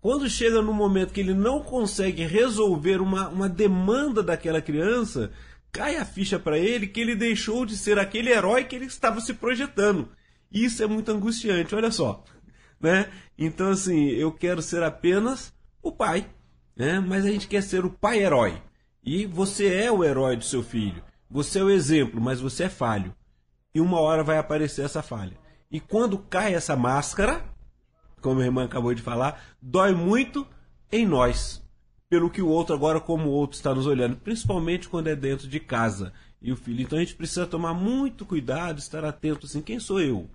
Quando chega no momento que ele não consegue resolver uma, uma demanda daquela criança, cai a ficha para ele que ele deixou de ser aquele herói que ele estava se projetando. Isso é muito angustiante, olha só. Né? Então, assim, eu quero ser apenas o pai, né? mas a gente quer ser o pai herói. E você é o herói do seu filho. Você é o exemplo, mas você é falho. E uma hora vai aparecer essa falha. E quando cai essa máscara, como a irmã acabou de falar, dói muito em nós, pelo que o outro agora, como o outro está nos olhando, principalmente quando é dentro de casa e o filho. Então a gente precisa tomar muito cuidado, estar atento assim, quem sou eu,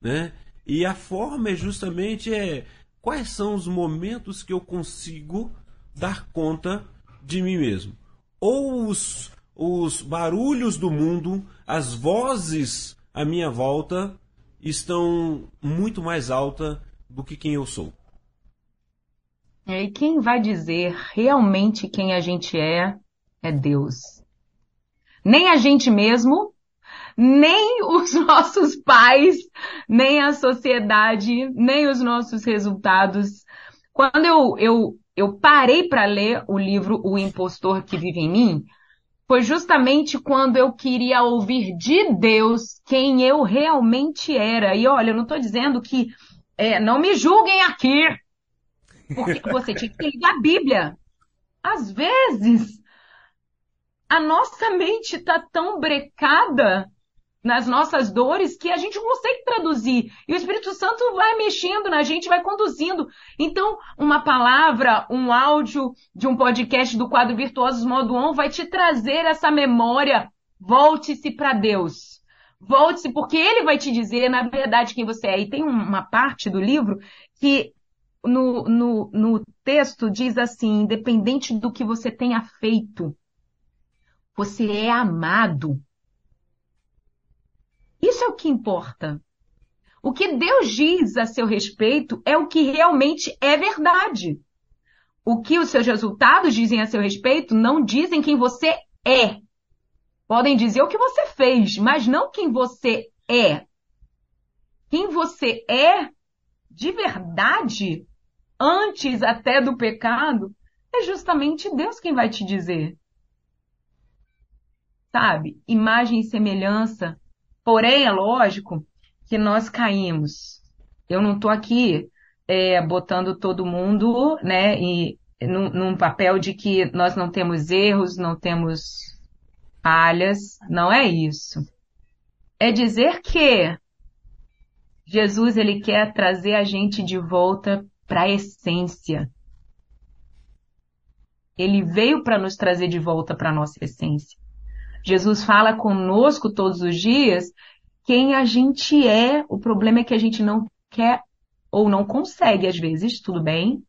né? E a forma é justamente é quais são os momentos que eu consigo dar conta de mim mesmo. Ou os, os barulhos do mundo, as vozes à minha volta estão muito mais altas do que quem eu sou. É, e quem vai dizer realmente quem a gente é, é Deus. Nem a gente mesmo, nem os <laughs> nossos pais, nem a sociedade, nem os nossos resultados. Quando eu, eu, eu parei para ler o livro O Impostor que Vive em Mim, foi justamente quando eu queria ouvir de Deus quem eu realmente era. E olha, eu não estou dizendo que é, não me julguem aqui. Porque <laughs> você tinha que ler a Bíblia. Às vezes, a nossa mente está tão brecada nas nossas dores que a gente não consegue traduzir. E o Espírito Santo vai mexendo na gente, vai conduzindo. Então, uma palavra, um áudio de um podcast do quadro Virtuosos Modo On vai te trazer essa memória. Volte-se para Deus. Volte-se, porque Ele vai te dizer, na verdade, quem você é. E tem uma parte do livro que no, no, no texto diz assim, independente do que você tenha feito, você é amado. Isso é o que importa. O que Deus diz a seu respeito é o que realmente é verdade. O que os seus resultados dizem a seu respeito não dizem quem você é. Podem dizer o que você fez, mas não quem você é. Quem você é, de verdade, antes até do pecado, é justamente Deus quem vai te dizer. Sabe? Imagem e semelhança Porém, é lógico que nós caímos. Eu não estou aqui é, botando todo mundo né, e, num, num papel de que nós não temos erros, não temos falhas. Não é isso. É dizer que Jesus ele quer trazer a gente de volta para a essência. Ele veio para nos trazer de volta para a nossa essência. Jesus fala conosco todos os dias quem a gente é. O problema é que a gente não quer ou não consegue, às vezes, tudo bem,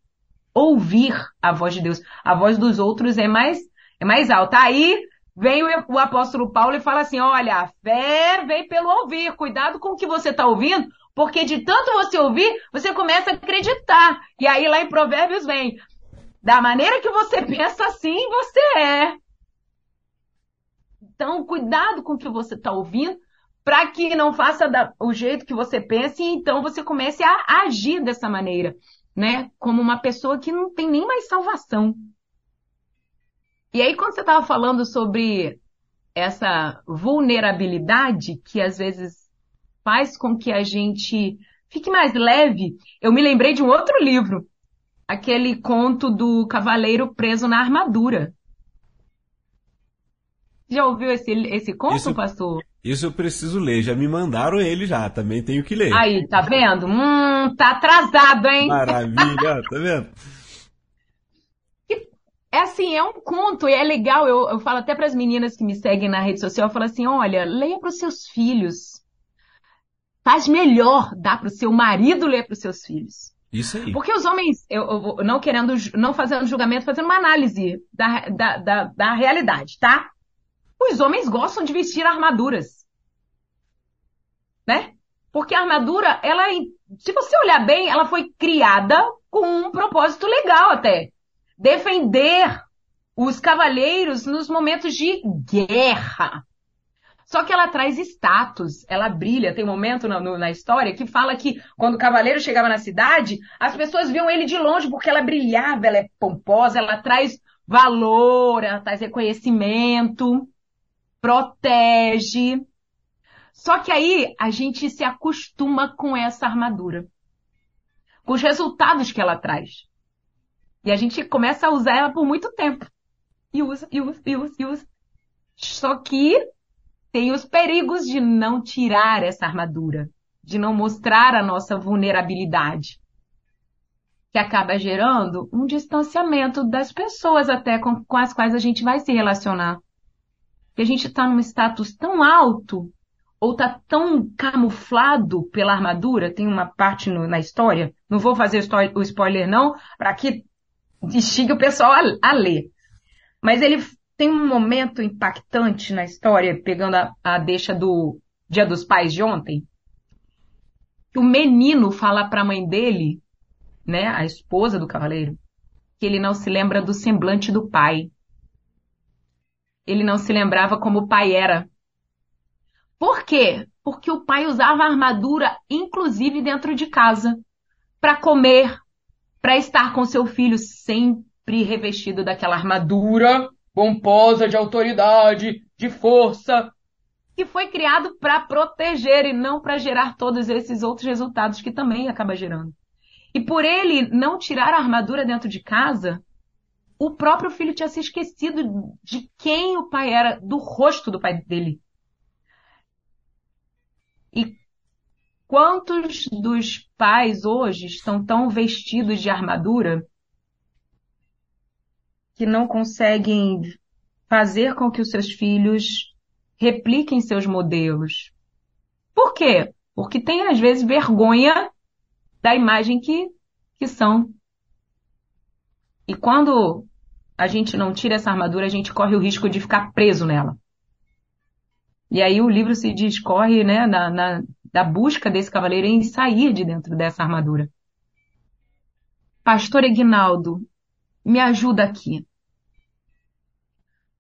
ouvir a voz de Deus. A voz dos outros é mais, é mais alta. Aí vem o, o apóstolo Paulo e fala assim: olha, a fé vem pelo ouvir. Cuidado com o que você está ouvindo, porque de tanto você ouvir, você começa a acreditar. E aí lá em Provérbios vem: da maneira que você <laughs> pensa assim, você é. Então, cuidado com o que você está ouvindo, para que não faça da, o jeito que você pensa e então você comece a agir dessa maneira, né? Como uma pessoa que não tem nem mais salvação. E aí, quando você estava falando sobre essa vulnerabilidade que às vezes faz com que a gente fique mais leve, eu me lembrei de um outro livro, aquele conto do cavaleiro preso na armadura. Já ouviu esse, esse conto, isso, pastor? Isso eu preciso ler. Já me mandaram ele já. Também tenho que ler. Aí, tá vendo? Hum, tá atrasado, hein? Maravilha, tá vendo? É assim, é um conto e é legal. Eu, eu falo até para as meninas que me seguem na rede social, eu falo assim, olha, leia para os seus filhos. Faz melhor dar para o seu marido ler para os seus filhos. Isso aí. Porque os homens, eu, eu, não querendo, não fazendo julgamento, fazendo uma análise da, da, da, da realidade, tá? Os homens gostam de vestir armaduras. Né? Porque a armadura, ela, se você olhar bem, ela foi criada com um propósito legal até. Defender os cavaleiros nos momentos de guerra. Só que ela traz status, ela brilha. Tem um momento na, no, na, história que fala que quando o cavaleiro chegava na cidade, as pessoas viam ele de longe porque ela brilhava, ela é pomposa, ela traz valor, ela traz reconhecimento protege. Só que aí a gente se acostuma com essa armadura, com os resultados que ela traz. E a gente começa a usar ela por muito tempo. E usa, e usa, e usa, e usa. Só que tem os perigos de não tirar essa armadura, de não mostrar a nossa vulnerabilidade, que acaba gerando um distanciamento das pessoas até com, com as quais a gente vai se relacionar que a gente está num status tão alto ou está tão camuflado pela armadura, tem uma parte no, na história, não vou fazer o spoiler não, para que instigue o pessoal a, a, ler. Mas ele tem um momento impactante na história, pegando a, a deixa do Dia dos Pais de ontem, que o menino fala para a mãe dele, né, a esposa do cavaleiro, que ele não se lembra do semblante do pai ele não se lembrava como o pai era. Por quê? Porque o pai usava armadura, inclusive dentro de casa, para comer, para estar com seu filho sempre revestido daquela armadura pomposa de autoridade, de força, que foi criado para proteger e não para gerar todos esses outros resultados que também acaba gerando. E por ele não tirar a armadura dentro de casa, o próprio filho tinha se esquecido de quem o pai era, do rosto do pai dele. E quantos dos pais hoje estão tão vestidos de armadura que não conseguem fazer com que os seus filhos repliquem seus modelos? Por quê? Porque tem às vezes vergonha da imagem que, que são. E quando a gente não tira essa armadura, a gente corre o risco de ficar preso nela. E aí o livro se discorre né, na, na, da busca desse cavaleiro em sair de dentro dessa armadura. Pastor Eginaldo, me ajuda aqui.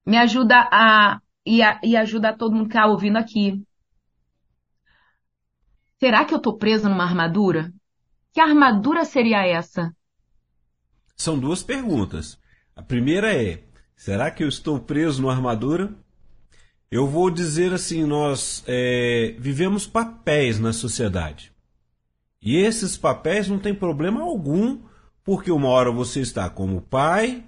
Me ajuda a e, a, e ajuda a todo mundo que está ouvindo aqui. Será que eu estou presa numa armadura? Que armadura seria essa? São duas perguntas. A primeira é: será que eu estou preso numa armadura? Eu vou dizer assim: nós é, vivemos papéis na sociedade. E esses papéis não tem problema algum, porque uma hora você está como pai,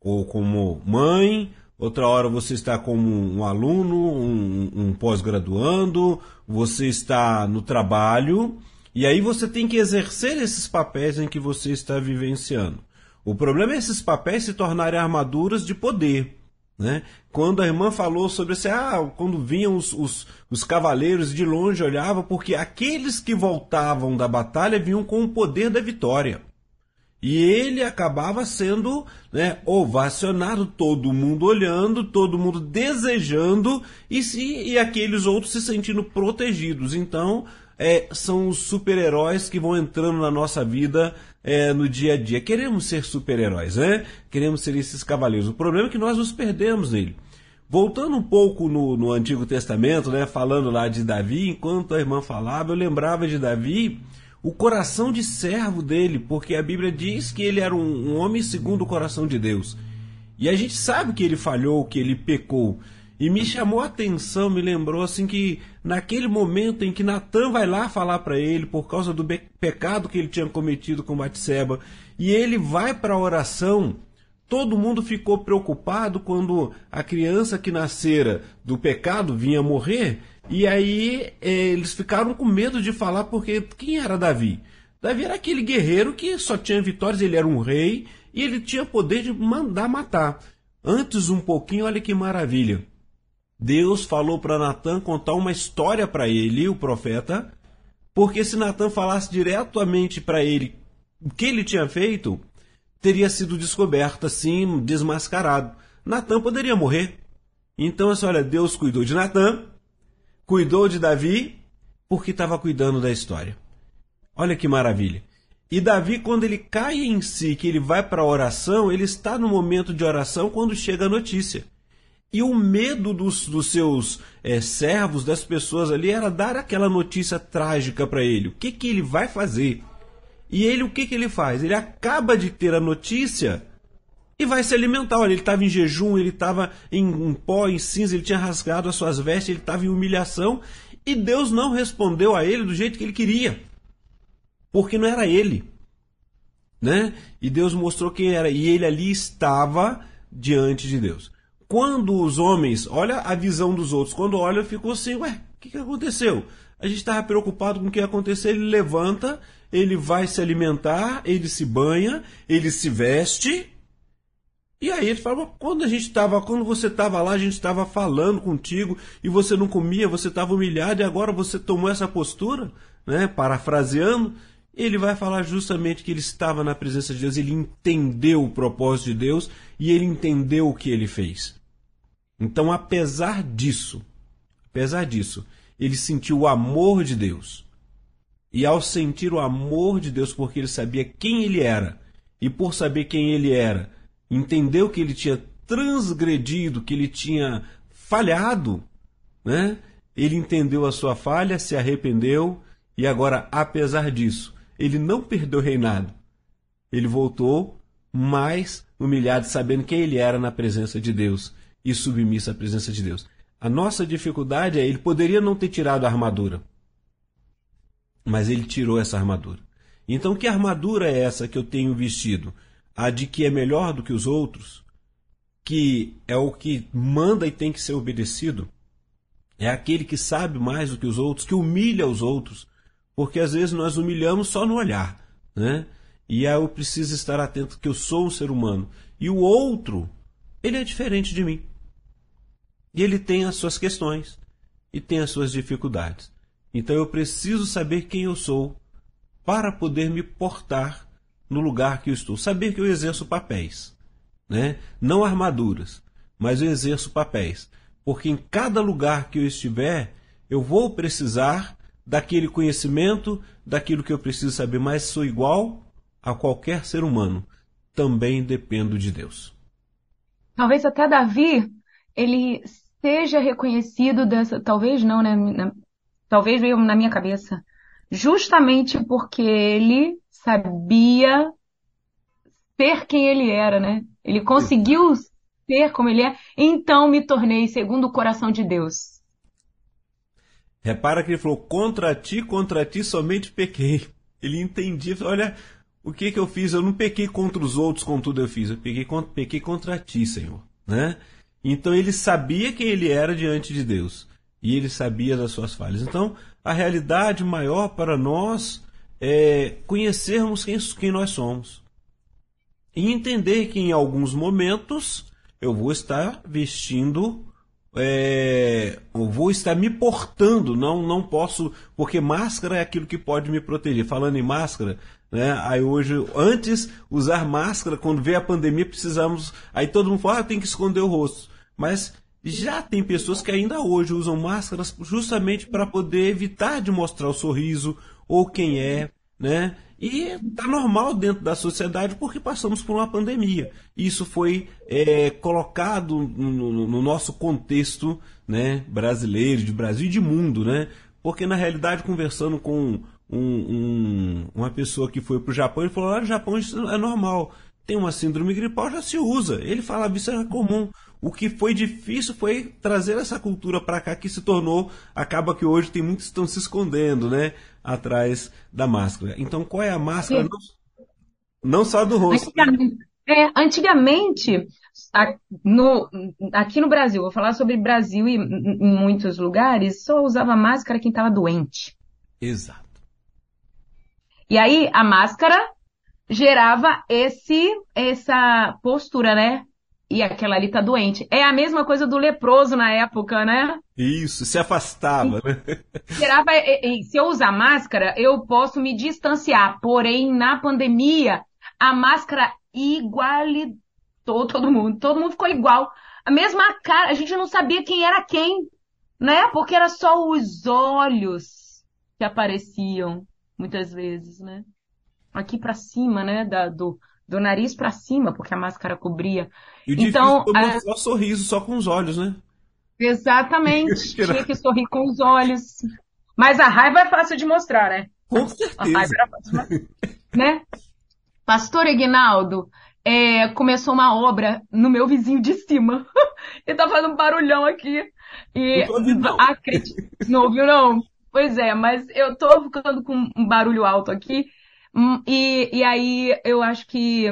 ou como mãe, outra hora você está como um aluno, um, um pós-graduando, você está no trabalho, e aí você tem que exercer esses papéis em que você está vivenciando. O problema é esses papéis se tornarem armaduras de poder. Né? Quando a irmã falou sobre assim, ah, quando vinham os, os, os cavaleiros de longe olhava, porque aqueles que voltavam da batalha vinham com o poder da vitória. E ele acabava sendo né, ovacionado, todo mundo olhando, todo mundo desejando, e, se, e aqueles outros se sentindo protegidos. Então, é, são os super-heróis que vão entrando na nossa vida é, no dia a dia. Queremos ser super-heróis, né? Queremos ser esses cavaleiros. O problema é que nós nos perdemos nele. Voltando um pouco no, no Antigo Testamento, né, falando lá de Davi, enquanto a irmã falava, eu lembrava de Davi, o coração de servo dele, porque a Bíblia diz que ele era um, um homem segundo o coração de Deus. E a gente sabe que ele falhou, que ele pecou. E me chamou a atenção, me lembrou assim que naquele momento em que Natan vai lá falar para ele por causa do pecado que ele tinha cometido com Batseba, e ele vai para a oração, todo mundo ficou preocupado quando a criança que nascera do pecado vinha morrer, e aí eh, eles ficaram com medo de falar porque quem era Davi? Davi era aquele guerreiro que só tinha vitórias, ele era um rei e ele tinha poder de mandar matar. Antes um pouquinho, olha que maravilha. Deus falou para Natan contar uma história para ele, o profeta, porque se Natan falasse diretamente para ele o que ele tinha feito, teria sido descoberto assim, desmascarado. Natan poderia morrer. Então, assim, olha, Deus cuidou de Natan, cuidou de Davi, porque estava cuidando da história. Olha que maravilha. E Davi, quando ele cai em si, que ele vai para a oração, ele está no momento de oração quando chega a notícia. E o medo dos, dos seus é, servos, das pessoas ali, era dar aquela notícia trágica para ele. O que, que ele vai fazer? E ele, o que, que ele faz? Ele acaba de ter a notícia e vai se alimentar. Olha, ele estava em jejum, ele estava em, em pó, em cinza, ele tinha rasgado as suas vestes, ele estava em humilhação. E Deus não respondeu a ele do jeito que ele queria. Porque não era ele. Né? E Deus mostrou quem era. E ele ali estava diante de Deus. Quando os homens, olha a visão dos outros, quando olham, ficou assim, ué, o que, que aconteceu? A gente estava preocupado com o que ia acontecer, ele levanta, ele vai se alimentar, ele se banha, ele se veste. E aí ele fala, quando a gente estava, quando você estava lá, a gente estava falando contigo e você não comia, você estava humilhado e agora você tomou essa postura, né? Parafraseando, ele vai falar justamente que ele estava na presença de Deus, ele entendeu o propósito de Deus e ele entendeu o que ele fez. Então, apesar disso, apesar disso, ele sentiu o amor de Deus. E ao sentir o amor de Deus, porque ele sabia quem ele era, e por saber quem ele era, entendeu que ele tinha transgredido, que ele tinha falhado, né? Ele entendeu a sua falha, se arrependeu e agora, apesar disso, ele não perdeu o reinado. Ele voltou mais humilhado, sabendo quem ele era na presença de Deus e submissa à presença de Deus. A nossa dificuldade é ele poderia não ter tirado a armadura, mas ele tirou essa armadura. Então, que armadura é essa que eu tenho vestido? A de que é melhor do que os outros, que é o que manda e tem que ser obedecido? é aquele que sabe mais do que os outros, que humilha os outros, porque às vezes nós humilhamos só no olhar, né? E aí eu preciso estar atento que eu sou um ser humano. E o outro, ele é diferente de mim. E ele tem as suas questões e tem as suas dificuldades. Então eu preciso saber quem eu sou para poder me portar no lugar que eu estou. Saber que eu exerço papéis, né? Não armaduras, mas eu exerço papéis porque em cada lugar que eu estiver, eu vou precisar daquele conhecimento, daquilo que eu preciso saber, mas sou igual a qualquer ser humano. Também dependo de Deus. Talvez até Davi, ele seja reconhecido dessa, talvez não, né? Talvez veio na minha cabeça. Justamente porque ele sabia ser quem ele era, né? Ele conseguiu ser como ele é, então me tornei segundo o coração de Deus. Repara que ele falou: contra ti, contra ti somente pequei. Ele entendia, olha, o que que eu fiz? Eu não pequei contra os outros, contudo eu fiz. Eu pequei, pequei contra ti, Senhor. Né? Então ele sabia quem ele era diante de Deus. E ele sabia das suas falhas. Então, a realidade maior para nós é conhecermos quem, quem nós somos. E entender que em alguns momentos eu vou estar vestindo, é, eu vou estar me portando, não, não posso, porque máscara é aquilo que pode me proteger. Falando em máscara, né? Aí hoje, antes usar máscara, quando veio a pandemia, precisamos, aí todo mundo fala, ah, tem que esconder o rosto. Mas já tem pessoas que ainda hoje usam máscaras justamente para poder evitar de mostrar o sorriso ou quem é, né? E está normal dentro da sociedade porque passamos por uma pandemia. Isso foi é, colocado no, no, nosso contexto né, brasileiro, de Brasil e de mundo, né? Porque na realidade, conversando com um, um, uma pessoa que foi para o Japão, ele falou: lá no Japão isso é normal. Tem uma síndrome gripal, já se usa. Ele falava isso é comum. O que foi difícil foi trazer essa cultura para cá que se tornou, acaba que hoje tem muitos que estão se escondendo, né? atrás da máscara. Então, qual é a máscara? Não, não só do rosto. Antigamente, é, antigamente a, no, aqui no Brasil, vou falar sobre Brasil e em muitos lugares, só usava máscara quem estava doente. Exato. E aí a máscara gerava esse essa postura, né? E aquela ali tá doente. É a mesma coisa do leproso na época, né? Isso, se afastava, né? <laughs> Gerava, se eu usar máscara, eu posso me distanciar. Porém, na pandemia, a máscara igualitou todo mundo. Todo mundo ficou igual. A mesma cara, a gente não sabia quem era quem, né? Porque era só os olhos que apareciam, muitas vezes, né? Aqui para cima, né? Da, do, do nariz para cima, porque a máscara cobria. E o então, foi mostrar a... sorriso só com os olhos, né? Exatamente. <laughs> Tinha que sorrir com os olhos. Mas a raiva é fácil de mostrar, né? Com certeza. A raiva era fácil, né? Pastor Eginaldo, é, começou uma obra no meu vizinho de cima. Ele <laughs> tá fazendo um barulhão aqui. E não, ouvi, não. não ouviu, não? Pois é, mas eu tô ficando com um barulho alto aqui. Hum, e, e aí eu acho que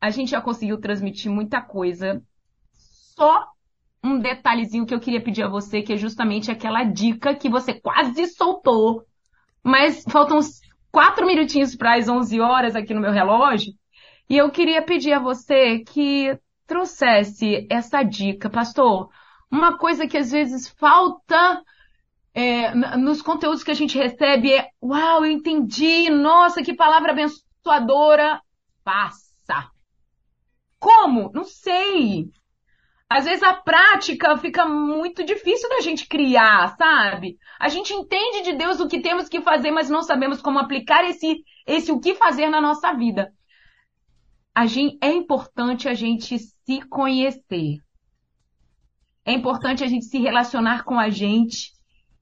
a gente já conseguiu transmitir muita coisa. Só um detalhezinho que eu queria pedir a você, que é justamente aquela dica que você quase soltou, mas faltam quatro minutinhos para as 11 horas aqui no meu relógio. E eu queria pedir a você que trouxesse essa dica, pastor. Uma coisa que às vezes falta é, nos conteúdos que a gente recebe é, uau, eu entendi, nossa, que palavra abençoadora. Faça. Como? Não sei. Às vezes a prática fica muito difícil da gente criar, sabe? A gente entende de Deus o que temos que fazer, mas não sabemos como aplicar esse, esse o que fazer na nossa vida. A gente, é importante a gente se conhecer. É importante a gente se relacionar com a gente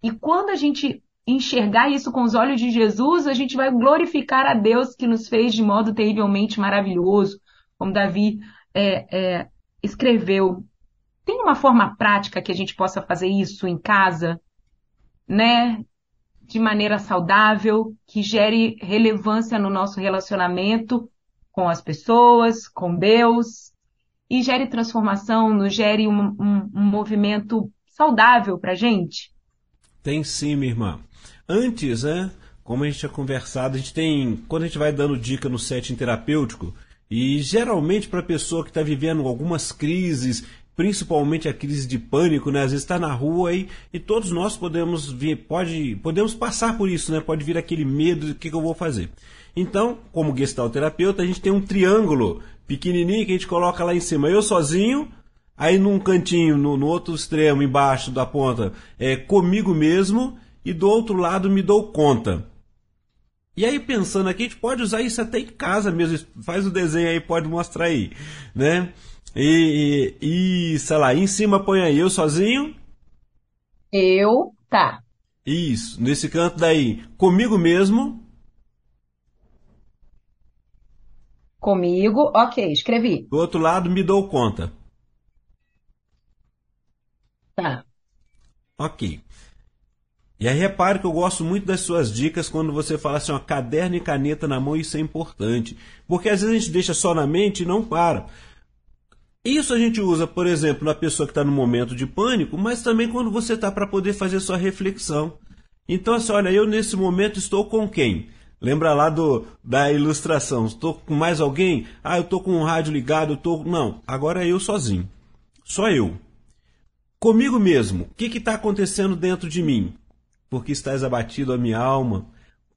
e quando a gente enxergar isso com os olhos de Jesus, a gente vai glorificar a Deus que nos fez de modo terrivelmente maravilhoso, como Davi é, é, escreveu. Tem uma forma prática que a gente possa fazer isso em casa, né? De maneira saudável, que gere relevância no nosso relacionamento com as pessoas, com Deus, e gere transformação, nos gere um, um, um movimento saudável para gente? Tem sim, minha irmã. Antes, né? Como a gente tinha conversado, a gente tem. Quando a gente vai dando dica no setting terapêutico, e geralmente para a pessoa que está vivendo algumas crises, principalmente a crise de pânico, né? Às vezes está na rua e, e todos nós podemos vir, pode, podemos passar por isso, né? Pode vir aquele medo de o que, que eu vou fazer. Então, como gestalterapeuta, a gente tem um triângulo pequenininho que a gente coloca lá em cima. Eu sozinho, aí num cantinho, no, no outro extremo, embaixo da ponta, é comigo mesmo, e do outro lado me dou conta. E aí, pensando aqui, a gente pode usar isso até em casa mesmo. Faz o desenho aí, pode mostrar aí, né? E, e, e sei lá, em cima põe aí eu sozinho. Eu, tá. Isso, nesse canto daí, comigo mesmo. Comigo, ok, escrevi. Do outro lado, me dou conta. Tá. Ok. E aí repare que eu gosto muito das suas dicas quando você fala assim, ó, caderno e caneta na mão, isso é importante. Porque às vezes a gente deixa só na mente e não para. Isso a gente usa, por exemplo, na pessoa que está no momento de pânico, mas também quando você está para poder fazer sua reflexão. Então, assim, olha, eu nesse momento estou com quem? Lembra lá do, da ilustração? Estou com mais alguém? Ah, eu estou com o rádio ligado, eu estou. Não, agora é eu sozinho. Só eu. Comigo mesmo. O que está acontecendo dentro de mim? porque estás abatido a minha alma?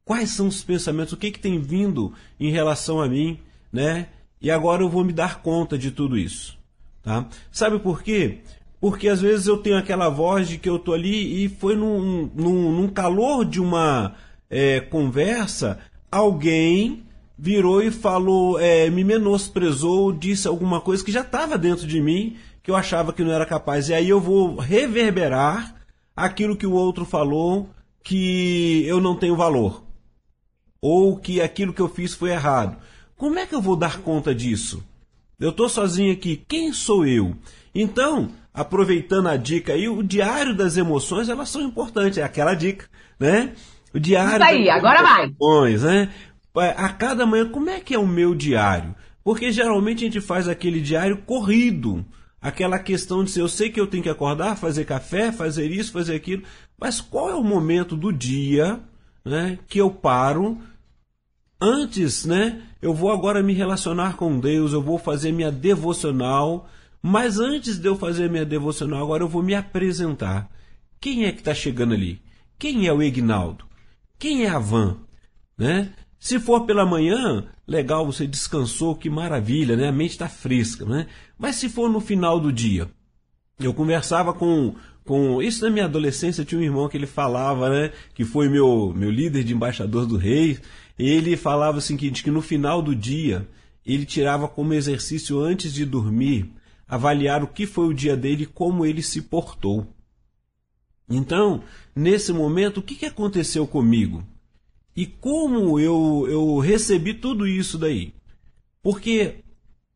Quais são os pensamentos? O que, que tem vindo em relação a mim? Né? E agora eu vou me dar conta de tudo isso. Tá? Sabe por quê? Porque às vezes eu tenho aquela voz de que eu estou ali e foi num, num, num calor de uma é, conversa, alguém virou e falou, é, me menosprezou, disse alguma coisa que já estava dentro de mim, que eu achava que não era capaz. E aí eu vou reverberar aquilo que o outro falou que eu não tenho valor. Ou que aquilo que eu fiz foi errado. Como é que eu vou dar conta disso? Eu estou sozinho aqui. Quem sou eu? Então, aproveitando a dica aí, o diário das emoções, elas são importantes. É aquela dica, né? O diário Isso aí, das agora vai. emoções, né? A cada manhã, como é que é o meu diário? Porque geralmente a gente faz aquele diário corrido aquela questão de ser, eu sei que eu tenho que acordar, fazer café, fazer isso, fazer aquilo, mas qual é o momento do dia né, que eu paro antes, né? Eu vou agora me relacionar com Deus, eu vou fazer minha devocional, mas antes de eu fazer minha devocional, agora eu vou me apresentar. Quem é que está chegando ali? Quem é o Ignaldo? Quem é a Van? Né? Se for pela manhã, legal, você descansou, que maravilha, né? A mente está fresca, né? Mas se for no final do dia, eu conversava com, com isso na minha adolescência tinha um irmão que ele falava, né? Que foi meu meu líder de embaixador do rei. Ele falava o seguinte que no final do dia ele tirava como exercício antes de dormir avaliar o que foi o dia dele e como ele se portou. Então, nesse momento, o que, que aconteceu comigo? E como eu, eu recebi tudo isso daí? Porque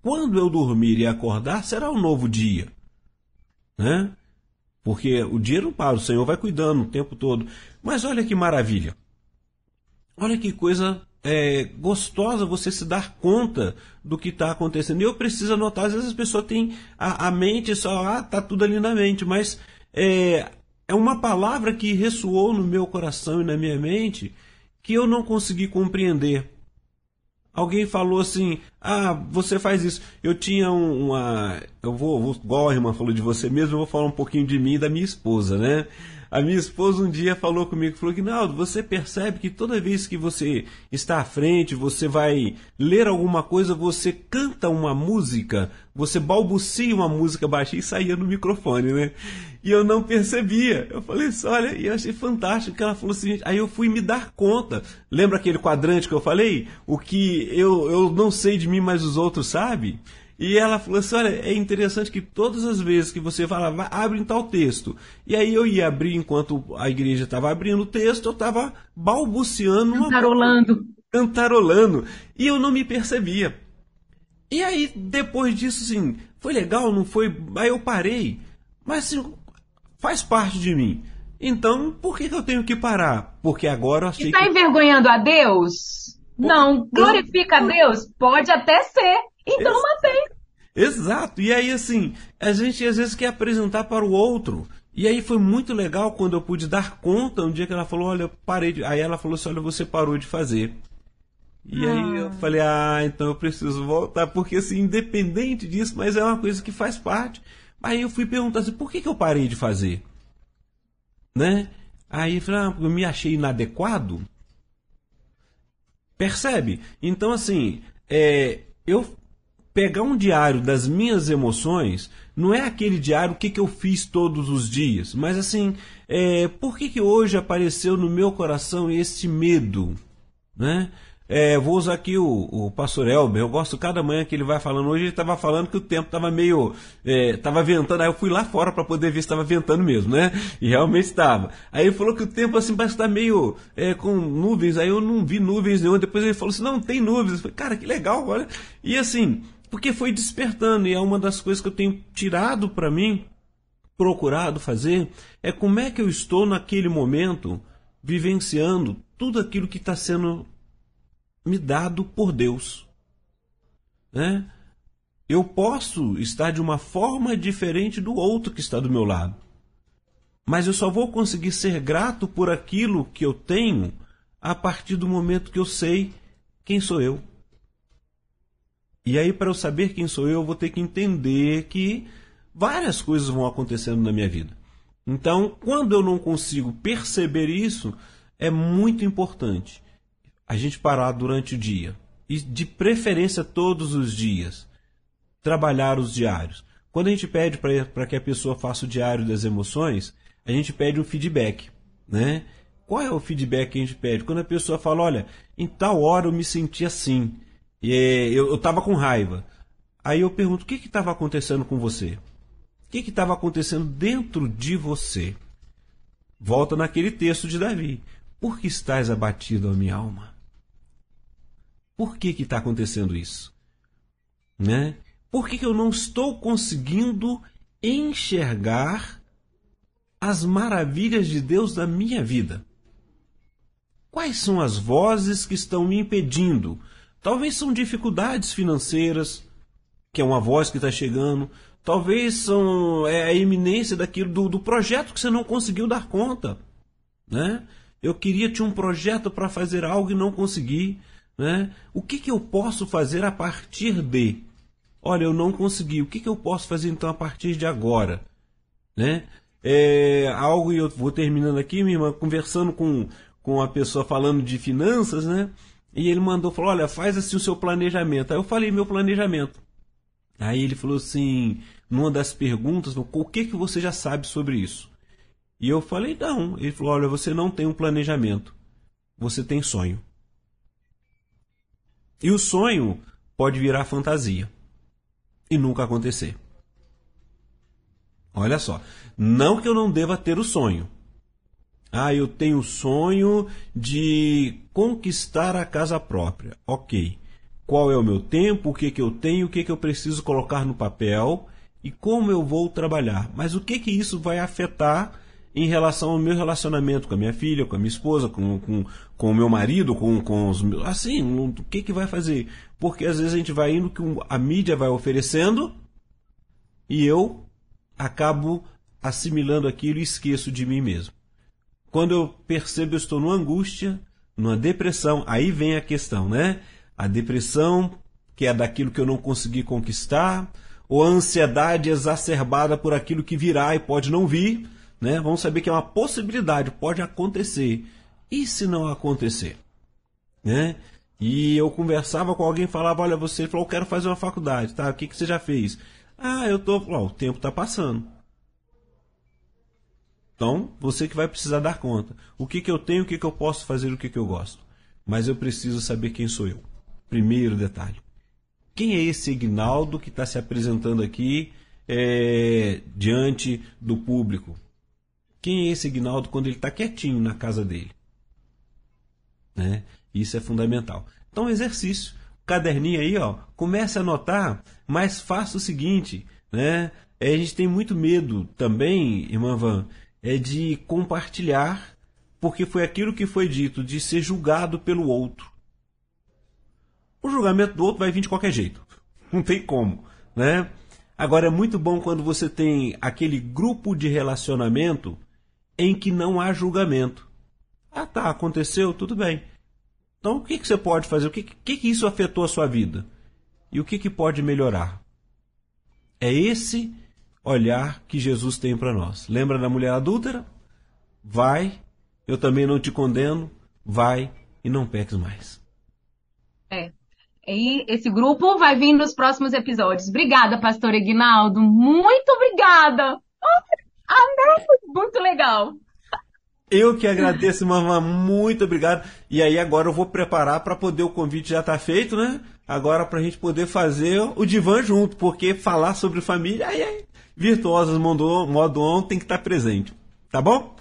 quando eu dormir e acordar, será um novo dia. Né? Porque o dia não para, o Senhor vai cuidando o tempo todo. Mas olha que maravilha. Olha que coisa é, gostosa você se dar conta do que está acontecendo. E eu preciso anotar, às vezes as pessoas têm a, a mente só, ah, tá tudo ali na mente, mas é, é uma palavra que ressoou no meu coração e na minha mente que eu não consegui compreender. Alguém falou assim: Ah, você faz isso. Eu tinha uma. Eu vou, vou igual a irmã falou de você mesmo, eu vou falar um pouquinho de mim e da minha esposa, né? A minha esposa um dia falou comigo, falou que você percebe que toda vez que você está à frente, você vai ler alguma coisa, você canta uma música, você balbucia uma música baixinha e saía no microfone, né? E eu não percebia. Eu falei assim, olha, e eu achei fantástico que ela falou assim, aí eu fui me dar conta. Lembra aquele quadrante que eu falei? O que eu, eu não sei de mim, mas os outros sabem? E ela falou assim: olha, é interessante que todas as vezes que você falava, abre em tal texto. E aí eu ia abrir enquanto a igreja estava abrindo o texto, eu estava balbuciando. Cantarolando. Uma... Cantarolando. E eu não me percebia. E aí, depois disso, assim, foi legal, não foi? Aí eu parei. Mas assim, faz parte de mim. Então, por que, que eu tenho que parar? Porque agora eu achei. Está que... envergonhando a Deus? Não. Glorifica a Deus? Pode até ser. Então Ex mantém. Exato. E aí, assim, a gente às vezes quer apresentar para o outro E aí foi muito legal quando eu pude dar conta um dia que ela falou, olha, eu parei de... Aí ela falou assim, olha, você parou de fazer. E ah. aí eu falei, ah, então eu preciso voltar, porque assim, independente disso, mas é uma coisa que faz parte. Aí eu fui perguntar assim, por que, que eu parei de fazer? Né? Aí eu falei, ah, eu me achei inadequado. Percebe? Então, assim, é, eu pegar um diário das minhas emoções, não é aquele diário o que, que eu fiz todos os dias, mas assim, é, por que, que hoje apareceu no meu coração este medo? Né? É, vou usar aqui o, o pastor Elber, eu gosto cada manhã que ele vai falando. Hoje ele estava falando que o tempo estava meio. estava é, ventando, aí eu fui lá fora para poder ver se estava ventando mesmo, né? E realmente estava. Aí ele falou que o tempo assim parece estar tá meio é, com nuvens, aí eu não vi nuvens nenhuma. Depois ele falou assim: não, tem nuvens. Eu falei, cara, que legal, olha. E assim, porque foi despertando, e é uma das coisas que eu tenho tirado para mim, procurado fazer, é como é que eu estou naquele momento vivenciando tudo aquilo que está sendo me dado por Deus. Né? Eu posso estar de uma forma diferente do outro que está do meu lado. Mas eu só vou conseguir ser grato por aquilo que eu tenho a partir do momento que eu sei quem sou eu. E aí, para eu saber quem sou eu, eu vou ter que entender que várias coisas vão acontecendo na minha vida. Então, quando eu não consigo perceber isso, é muito importante a gente parar durante o dia e de preferência todos os dias trabalhar os diários. Quando a gente pede para que a pessoa faça o diário das emoções, a gente pede um feedback, né? Qual é o feedback que a gente pede? Quando a pessoa fala, olha, em tal hora eu me senti assim, e eu estava com raiva. Aí eu pergunto, o que estava acontecendo com você? O que estava acontecendo dentro de você? Volta naquele texto de Davi. Por que estás abatido, a minha alma? Por que está acontecendo isso? Né? Por que, que eu não estou conseguindo enxergar as maravilhas de Deus na minha vida? Quais são as vozes que estão me impedindo? Talvez são dificuldades financeiras, que é uma voz que está chegando. Talvez são é, a iminência daquilo do, do projeto que você não conseguiu dar conta, né? Eu queria ter um projeto para fazer algo e não consegui. Né? O que, que eu posso fazer a partir de? Olha, eu não consegui. O que, que eu posso fazer então a partir de agora? Né? É, algo, e eu vou terminando aqui, minha irmã, conversando com, com a pessoa falando de finanças, né? E ele mandou, falou, olha, faz assim o seu planejamento. Aí eu falei meu planejamento. Aí ele falou assim, numa das perguntas, o que, que você já sabe sobre isso? E eu falei, não. Ele falou, olha, você não tem um planejamento. Você tem sonho. E o sonho pode virar fantasia e nunca acontecer. Olha só, não que eu não deva ter o sonho. Ah, eu tenho o sonho de conquistar a casa própria. Ok. Qual é o meu tempo? O que, que eu tenho? O que, que eu preciso colocar no papel? E como eu vou trabalhar? Mas o que, que isso vai afetar em relação ao meu relacionamento com a minha filha, com a minha esposa, com, com, com o meu marido, com, com os meus. Assim, o que, que vai fazer? Porque às vezes a gente vai indo que a mídia vai oferecendo e eu acabo assimilando aquilo e esqueço de mim mesmo. Quando eu percebo eu estou numa angústia, numa depressão, aí vem a questão, né? A depressão, que é daquilo que eu não consegui conquistar, ou a ansiedade exacerbada por aquilo que virá e pode não vir né? Vamos saber que é uma possibilidade, pode acontecer. E se não acontecer? Né? E eu conversava com alguém falava, olha, você falou, eu quero fazer uma faculdade, tá? O que, que você já fez? Ah, eu tô. Ó, o tempo está passando. Então, você que vai precisar dar conta. O que, que eu tenho, o que, que eu posso fazer, o que, que eu gosto. Mas eu preciso saber quem sou eu. Primeiro detalhe. Quem é esse Ignaldo que está se apresentando aqui é, diante do público? Quem é esse Ignaldo quando ele está quietinho na casa dele? Né? Isso é fundamental. Então, exercício. Caderninho aí, ó, comece a anotar, mas faça o seguinte, né? É, a gente tem muito medo também, irmã Van, é de compartilhar, porque foi aquilo que foi dito, de ser julgado pelo outro. O julgamento do outro vai vir de qualquer jeito. <laughs> Não tem como, né? Agora é muito bom quando você tem aquele grupo de relacionamento em que não há julgamento. Ah, tá, aconteceu, tudo bem. Então, o que, que você pode fazer? O que, que, que isso afetou a sua vida? E o que, que pode melhorar? É esse olhar que Jesus tem para nós. Lembra da mulher adúltera? Vai, eu também não te condeno, vai e não peques mais. É. E esse grupo vai vir nos próximos episódios. Obrigada, pastor Eginaldo. Muito obrigada. Amém. Muito legal. Eu que agradeço, mamãe. Muito obrigado. E aí agora eu vou preparar para poder o convite já tá feito, né? Agora para a gente poder fazer o divã junto, porque falar sobre família, aí, aí virtuosas modo, modo on tem que estar presente. Tá bom?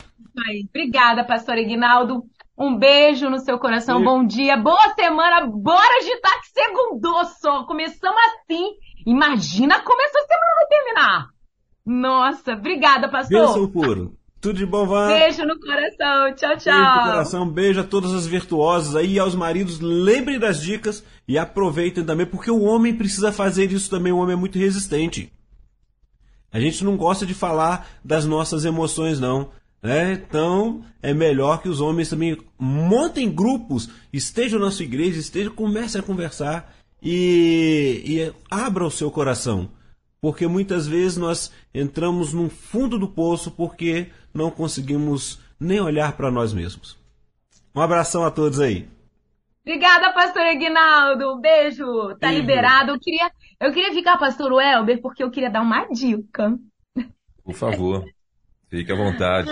Aí, obrigada, pastor Ignaldo. Um beijo no seu coração, bom dia, boa semana, bora agitar que segundou só. Começamos assim. Imagina como essa semana vai terminar. Nossa, obrigada, pastor. Beijo puro. Tudo de bom, Van. Beijo no coração. Tchau, tchau. Beijo no coração. Beijo a todas as virtuosas aí e aos maridos. Lembrem das dicas e aproveitem também, porque o homem precisa fazer isso também. O homem é muito resistente. A gente não gosta de falar das nossas emoções, não. Né? Então, é melhor que os homens também montem grupos, estejam na sua igreja, estejam, comecem a conversar e, e abra o seu coração. Porque muitas vezes nós entramos no fundo do poço porque não conseguimos nem olhar para nós mesmos. Um abração a todos aí. Obrigada, pastor Aguinaldo. Um beijo. Tá liberado. Eu queria, eu queria ficar, pastor Welber, porque eu queria dar uma dica. Por favor. Fique à vontade.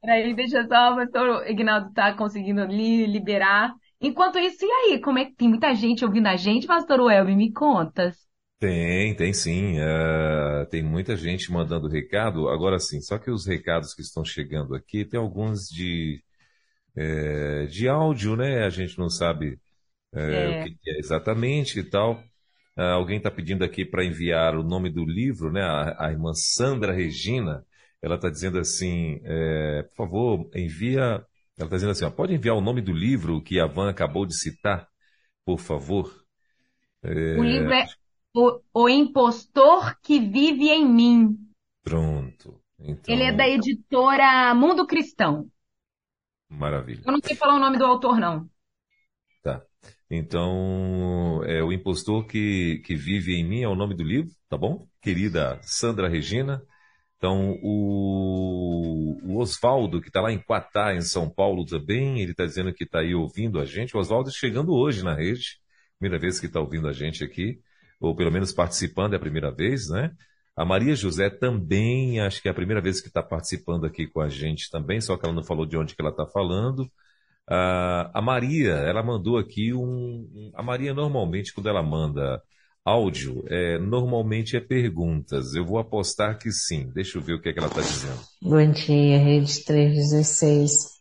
Peraí, deixa só, o pastor Ignaldo tá conseguindo li, liberar. Enquanto isso, e aí? Como é que tem muita gente ouvindo a gente, pastor Welber? Me contas. Tem, tem sim. Uh, tem muita gente mandando recado. Agora sim, só que os recados que estão chegando aqui, tem alguns de, é, de áudio, né? A gente não sabe é, é. o que é exatamente e tal. Uh, alguém está pedindo aqui para enviar o nome do livro, né? A, a irmã Sandra Regina, ela está dizendo assim, é, por favor, envia. Ela está dizendo assim, ó, pode enviar o nome do livro que a Van acabou de citar, por favor. O livro é o, o Impostor que Vive em Mim. Pronto. Então... Ele é da editora Mundo Cristão. Maravilha. Eu não sei falar o nome do autor, não. Então, é o impostor que, que vive em mim é o nome do livro, tá bom? Querida Sandra Regina. Então, o, o Oswaldo, que está lá em Quatá, em São Paulo também, ele está dizendo que está aí ouvindo a gente. O Oswaldo chegando hoje na rede, primeira vez que está ouvindo a gente aqui ou pelo menos participando é a primeira vez, né? A Maria José também, acho que é a primeira vez que está participando aqui com a gente também, só que ela não falou de onde que ela está falando. Uh, a Maria, ela mandou aqui um. A Maria, normalmente, quando ela manda áudio, é, normalmente é perguntas. Eu vou apostar que sim. Deixa eu ver o que, é que ela está dizendo. Bom dia, Rede 316.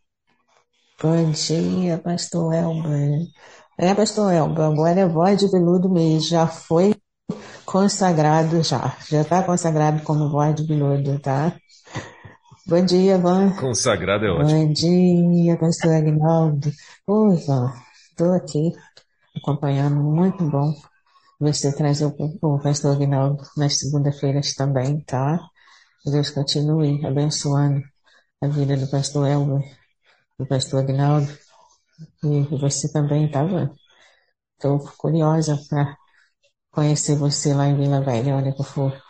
Bom dia, Pastor Elber. É, pastor Elba, agora é voz de veludo mesmo, já foi consagrado já, já está consagrado como voz de veludo, tá? Bom dia, Van. Consagrado é ótimo. Bom dia, pastor Agnaldo. Oi, Van, estou aqui acompanhando, muito bom você trazer o, o pastor Agnaldo nas segunda-feiras também, tá? Deus continue abençoando a vida do pastor Elber, do pastor Agnaldo e você também estava. Estou curiosa para conhecer você lá em Vila Velha, onde eu for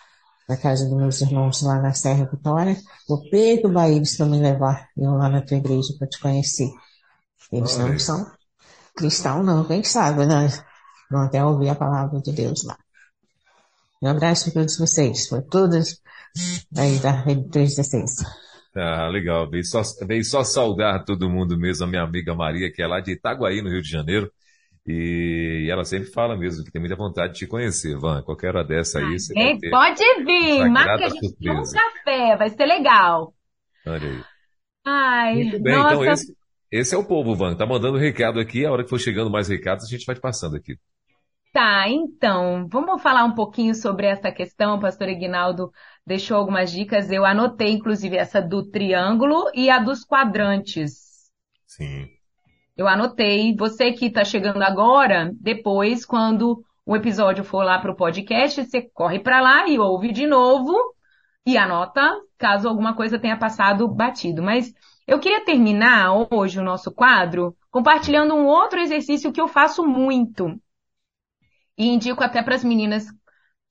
na casa dos meus irmãos lá na Serra Vitória. Vou perturbar eles para me levar eu lá na tua igreja para te conhecer. Eles não são cristãos, não, quem sabe, né? Vão até ouvir a palavra de Deus lá. Um abraço para todos vocês, para todas aí da Rede 316. Ah, legal. Veio só, veio só saudar todo mundo mesmo, a minha amiga Maria, que é lá de Itaguaí, no Rio de Janeiro. E ela sempre fala mesmo que tem muita vontade de te conhecer, Van. Qualquer hora dessa aí, você vai ter Pode vir, marca a gente um café, vai ser legal. Olha aí. Ai, Muito bem, então nossa. então esse, esse é o povo, Van. Tá mandando recado aqui, a hora que for chegando mais recados, a gente vai passando aqui. Tá, então, vamos falar um pouquinho sobre essa questão, pastor Ignaldo deixou algumas dicas. Eu anotei, inclusive, essa do triângulo e a dos quadrantes. Sim. Eu anotei. Você que está chegando agora, depois, quando o episódio for lá para o podcast, você corre para lá e ouve de novo e anota caso alguma coisa tenha passado batido. Mas eu queria terminar hoje o nosso quadro compartilhando um outro exercício que eu faço muito. E indico até para as meninas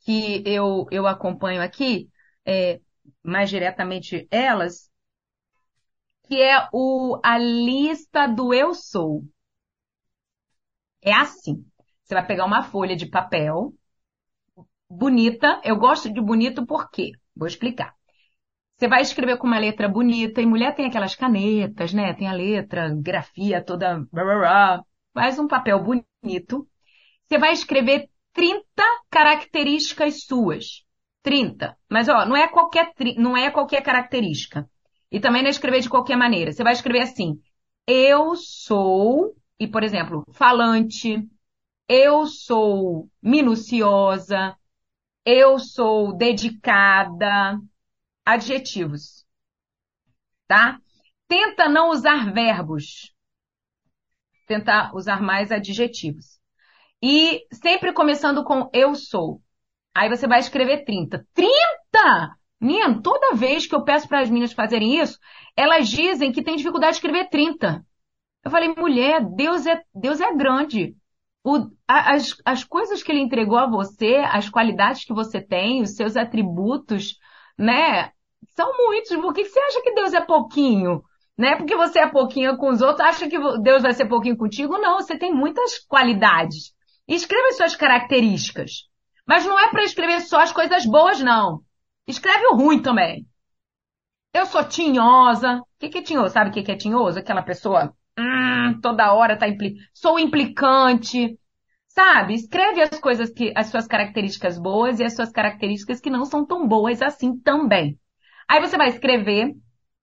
que eu, eu acompanho aqui, é, mais diretamente elas, que é o, a lista do eu sou. É assim. Você vai pegar uma folha de papel bonita. Eu gosto de bonito por quê? Vou explicar. Você vai escrever com uma letra bonita, e mulher tem aquelas canetas, né? Tem a letra, grafia toda. Faz um papel bonito. Você vai escrever 30 características suas. 30. Mas, ó, não é qualquer, não é qualquer característica. E também não é escrever de qualquer maneira. Você vai escrever assim: eu sou, e por exemplo, falante, eu sou minuciosa, eu sou dedicada, adjetivos. Tá? Tenta não usar verbos. Tentar usar mais adjetivos. E sempre começando com eu sou. Aí você vai escrever 30. 30! Menino, toda vez que eu peço para as meninas fazerem isso, elas dizem que tem dificuldade de escrever 30. Eu falei, mulher, Deus é, Deus é grande. O, as, as coisas que ele entregou a você, as qualidades que você tem, os seus atributos, né? São muitos. Por que você acha que Deus é pouquinho? Né? Porque você é pouquinho com os outros, acha que Deus vai ser pouquinho contigo? Não, você tem muitas qualidades. Escreva as suas características. Mas não é para escrever só as coisas boas, não. Escreve o ruim também. Eu sou tinhosa. O que, que é tinhoso? Sabe o que, que é tinhoso? Aquela pessoa hum, toda hora tá impli... Sou implicante. Sabe? Escreve as coisas que, as suas características boas e as suas características que não são tão boas assim também. Aí você vai escrever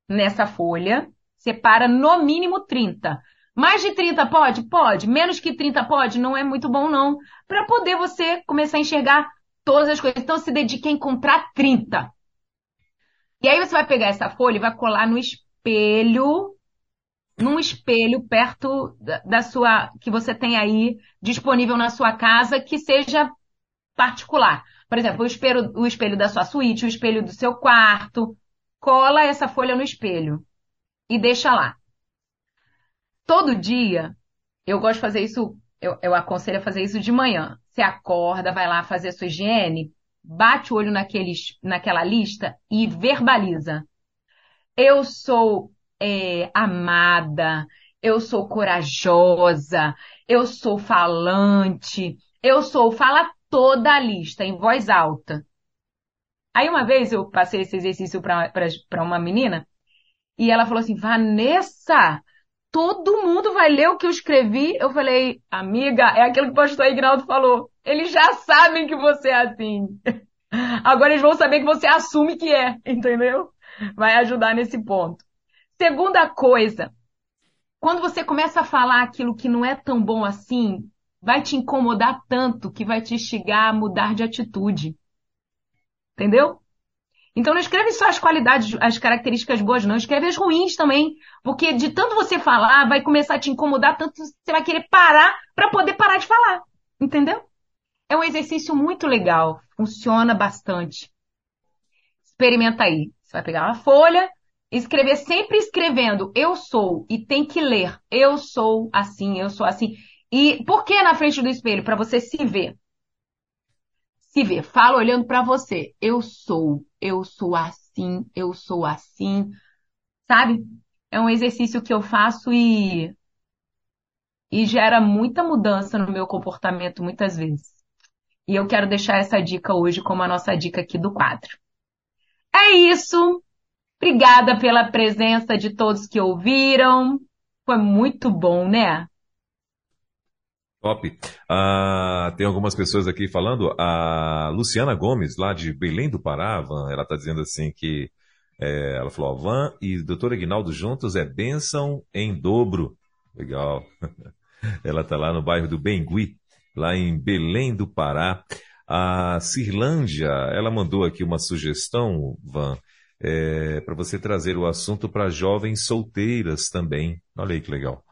nessa folha, separa no mínimo 30. Mais de 30 pode? Pode. Menos que 30 pode? Não é muito bom não. Para poder você começar a enxergar todas as coisas. Então se dedique a encontrar 30. E aí você vai pegar essa folha e vai colar no espelho, num espelho perto da, da sua, que você tem aí disponível na sua casa, que seja particular. Por exemplo, o espelho, o espelho da sua suíte, o espelho do seu quarto. Cola essa folha no espelho e deixa lá. Todo dia, eu gosto de fazer isso, eu, eu aconselho a fazer isso de manhã. Você acorda, vai lá fazer sua higiene, bate o olho naqueles, naquela lista e verbaliza. Eu sou é, amada, eu sou corajosa, eu sou falante, eu sou, fala toda a lista em voz alta. Aí uma vez eu passei esse exercício para uma menina e ela falou assim, Vanessa, todo mundo vai ler o que eu escrevi. Eu falei, amiga, é aquilo que o pastor Ignaldo falou. Eles já sabem que você é assim. <laughs> Agora eles vão saber que você assume que é, entendeu? Vai ajudar nesse ponto. Segunda coisa, quando você começa a falar aquilo que não é tão bom assim, vai te incomodar tanto que vai te instigar a mudar de atitude. Entendeu? Então não escreve só as qualidades, as características boas, não. Escreve as ruins também. Porque de tanto você falar, vai começar a te incomodar, tanto você vai querer parar para poder parar de falar. Entendeu? É um exercício muito legal. Funciona bastante. Experimenta aí. Você vai pegar uma folha, escrever sempre escrevendo eu sou e tem que ler eu sou assim, eu sou assim. E por que na frente do espelho? Para você se ver se vê, fala olhando para você. Eu sou, eu sou assim, eu sou assim. Sabe? É um exercício que eu faço e e gera muita mudança no meu comportamento muitas vezes. E eu quero deixar essa dica hoje como a nossa dica aqui do quadro. É isso. Obrigada pela presença de todos que ouviram. Foi muito bom, né? Top. Ah, tem algumas pessoas aqui falando. A Luciana Gomes, lá de Belém do Pará, Van, ela está dizendo assim que é, ela falou: Van e doutor Aguinaldo juntos é bênção em dobro. Legal. <laughs> ela está lá no bairro do Bengui, lá em Belém do Pará. A Cirlândia, ela mandou aqui uma sugestão, Van, é, para você trazer o assunto para jovens solteiras também. Olha aí que legal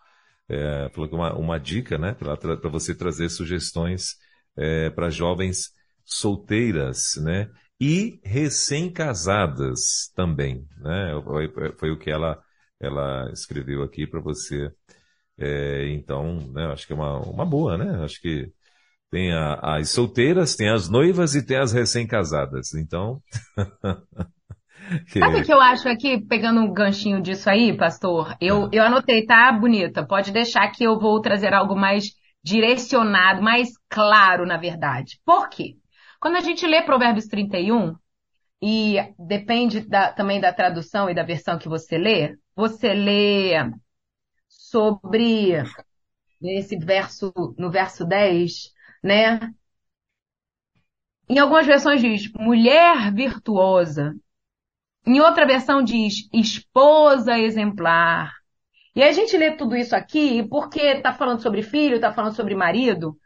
é, falou que uma, uma dica, né, para você trazer sugestões é, para jovens solteiras, né? E recém-casadas também, né? Foi, foi, o que ela, ela escreveu aqui para você. É, então, né, acho que é uma, uma boa, né? Acho que tem a, as solteiras, tem as noivas e tem as recém-casadas. Então. <laughs> Sabe o que eu acho aqui, pegando um ganchinho disso aí, pastor? Eu, ah. eu anotei, tá, bonita? Pode deixar que eu vou trazer algo mais direcionado, mais claro, na verdade. Por quê? Quando a gente lê Provérbios 31, e depende da, também da tradução e da versão que você lê, você lê sobre esse verso, no verso 10, né? Em algumas versões diz mulher virtuosa. Em outra versão diz esposa exemplar. E a gente lê tudo isso aqui porque está falando sobre filho, está falando sobre marido.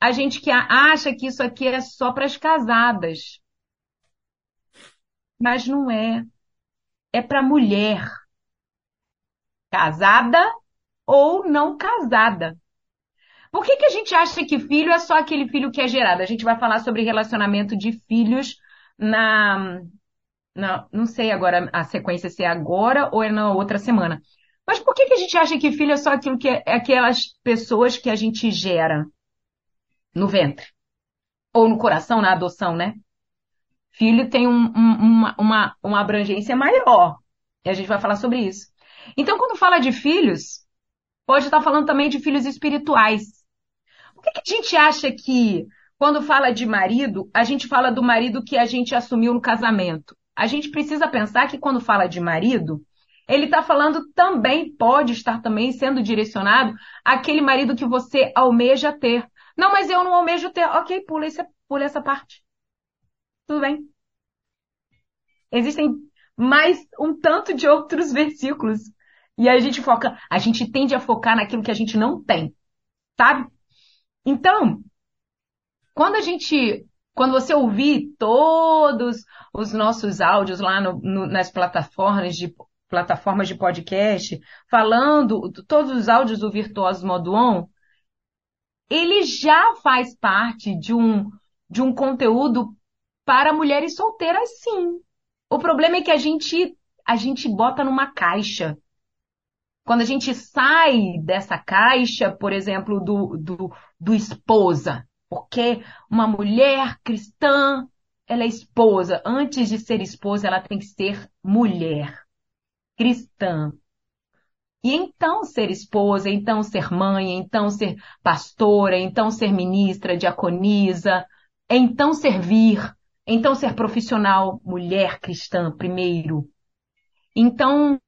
A gente que acha que isso aqui é só para as casadas. Mas não é. É para mulher. Casada ou não casada. Por que, que a gente acha que filho é só aquele filho que é gerado? A gente vai falar sobre relacionamento de filhos na, na não sei agora a sequência se é agora ou é na outra semana. Mas por que, que a gente acha que filho é só aquilo que é, é aquelas pessoas que a gente gera no ventre? Ou no coração, na adoção, né? Filho tem um, um, uma, uma, uma abrangência maior. E a gente vai falar sobre isso. Então, quando fala de filhos, pode estar falando também de filhos espirituais. Por que, que a gente acha que, quando fala de marido, a gente fala do marido que a gente assumiu no casamento? A gente precisa pensar que quando fala de marido, ele está falando também, pode estar também sendo direcionado àquele marido que você almeja ter. Não, mas eu não almejo ter. Ok, pula, esse, pula essa parte. Tudo bem. Existem mais um tanto de outros versículos. E a gente foca, a gente tende a focar naquilo que a gente não tem. Sabe? Então, quando a gente, quando você ouvir todos os nossos áudios lá no, no, nas plataformas de plataformas de podcast, falando todos os áudios do Virtuoso Modo On, ele já faz parte de um, de um conteúdo para mulheres solteiras, sim. O problema é que a gente, a gente bota numa caixa. Quando a gente sai dessa caixa, por exemplo, do, do, do esposa, porque uma mulher cristã, ela é esposa. Antes de ser esposa, ela tem que ser mulher cristã. E então ser esposa, então ser mãe, então ser pastora, então ser ministra, diaconisa, então servir, então ser profissional, mulher cristã primeiro. Então,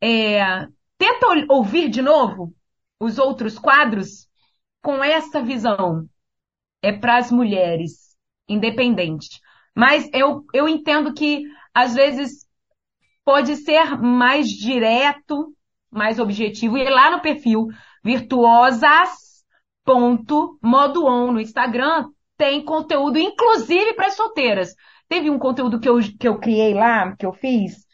é, Tenta ouvir de novo os outros quadros com essa visão. É para as mulheres, independente. Mas eu, eu entendo que, às vezes, pode ser mais direto, mais objetivo. E lá no perfil virtuosas.modoon no Instagram tem conteúdo, inclusive para solteiras. Teve um conteúdo que eu, que eu criei lá, que eu fiz,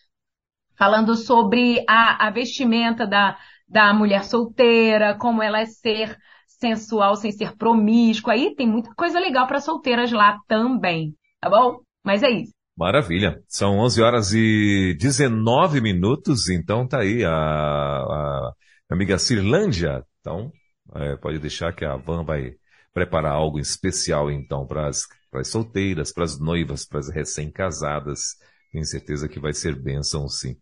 falando sobre a, a vestimenta da, da mulher solteira, como ela é ser sensual sem ser promíscua. Aí tem muita coisa legal para solteiras lá também, tá bom? Mas é isso. Maravilha. São 11 horas e 19 minutos, então tá aí a, a amiga Cirlândia. Então, é, pode deixar que a Van vai preparar algo especial então para as solteiras, para as noivas, para as recém-casadas tenho certeza que vai ser bênção, sim.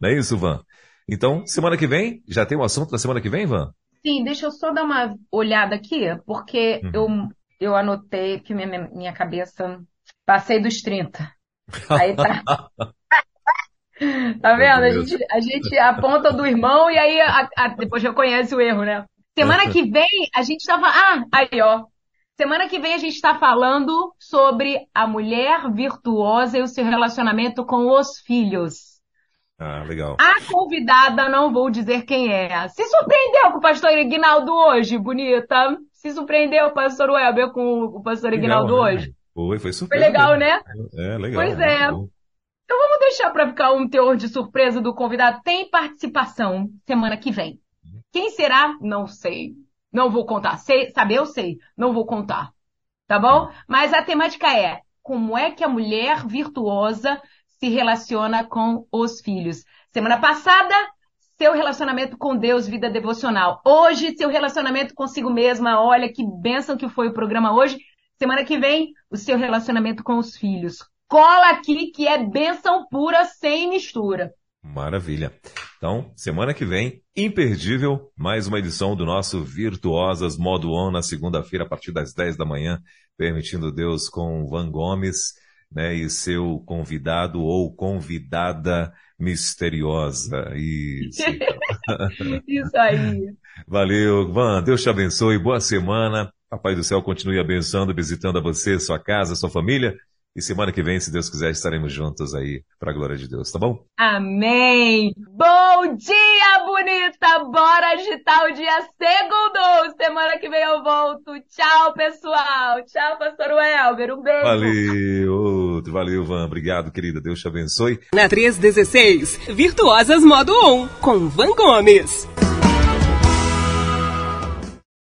Não é isso, Van? Então, semana que vem, já tem um assunto da semana que vem, Van? Sim, deixa eu só dar uma olhada aqui, porque uhum. eu, eu anotei que minha, minha cabeça. Passei dos 30. Aí tá. <laughs> tá vendo? A gente, a gente aponta do irmão e aí a, a, depois reconhece o erro, né? Semana que vem a gente tava. Ah, aí ó. Semana que vem a gente está falando sobre a mulher virtuosa e o seu relacionamento com os filhos. Ah, legal. A convidada, não vou dizer quem é. Se surpreendeu com o pastor Ignaldo hoje, bonita? Se surpreendeu, pastor Weber, com o pastor Ignaldo né? hoje? Foi, foi surpresa. Foi legal, né? É, legal. Pois é. Então vamos deixar para ficar um teor de surpresa do convidado. Tem participação semana que vem. Quem será? Não sei. Não vou contar. Sei, saber eu sei. Não vou contar. tá bom? Mas a temática é como é que a mulher virtuosa se relaciona com os filhos. Semana passada, seu relacionamento com Deus, vida devocional. Hoje, seu relacionamento consigo mesma. Olha que bênção que foi o programa hoje. Semana que vem, o seu relacionamento com os filhos. Cola aqui que é bênção pura, sem mistura. Maravilha. Então, semana que vem, imperdível, mais uma edição do nosso Virtuosas Modo On na segunda-feira, a partir das 10 da manhã, permitindo Deus com Van Gomes, né, e seu convidado ou convidada misteriosa. Isso. <laughs> Isso aí. Valeu, Van. Deus te abençoe. Boa semana. Papai do céu continue abençoando, visitando a você, sua casa, sua família. E semana que vem, se Deus quiser, estaremos juntos aí, para a glória de Deus, tá bom? Amém! Bom dia, bonita! Bora agitar o dia segundo! Semana que vem eu volto. Tchau, pessoal! Tchau, pastor Welber. Um beijo! Valeu, outro. Valeu, Van. Obrigado, querida. Deus te abençoe. Na 316, Virtuosas Modo 1, com Van Gomes.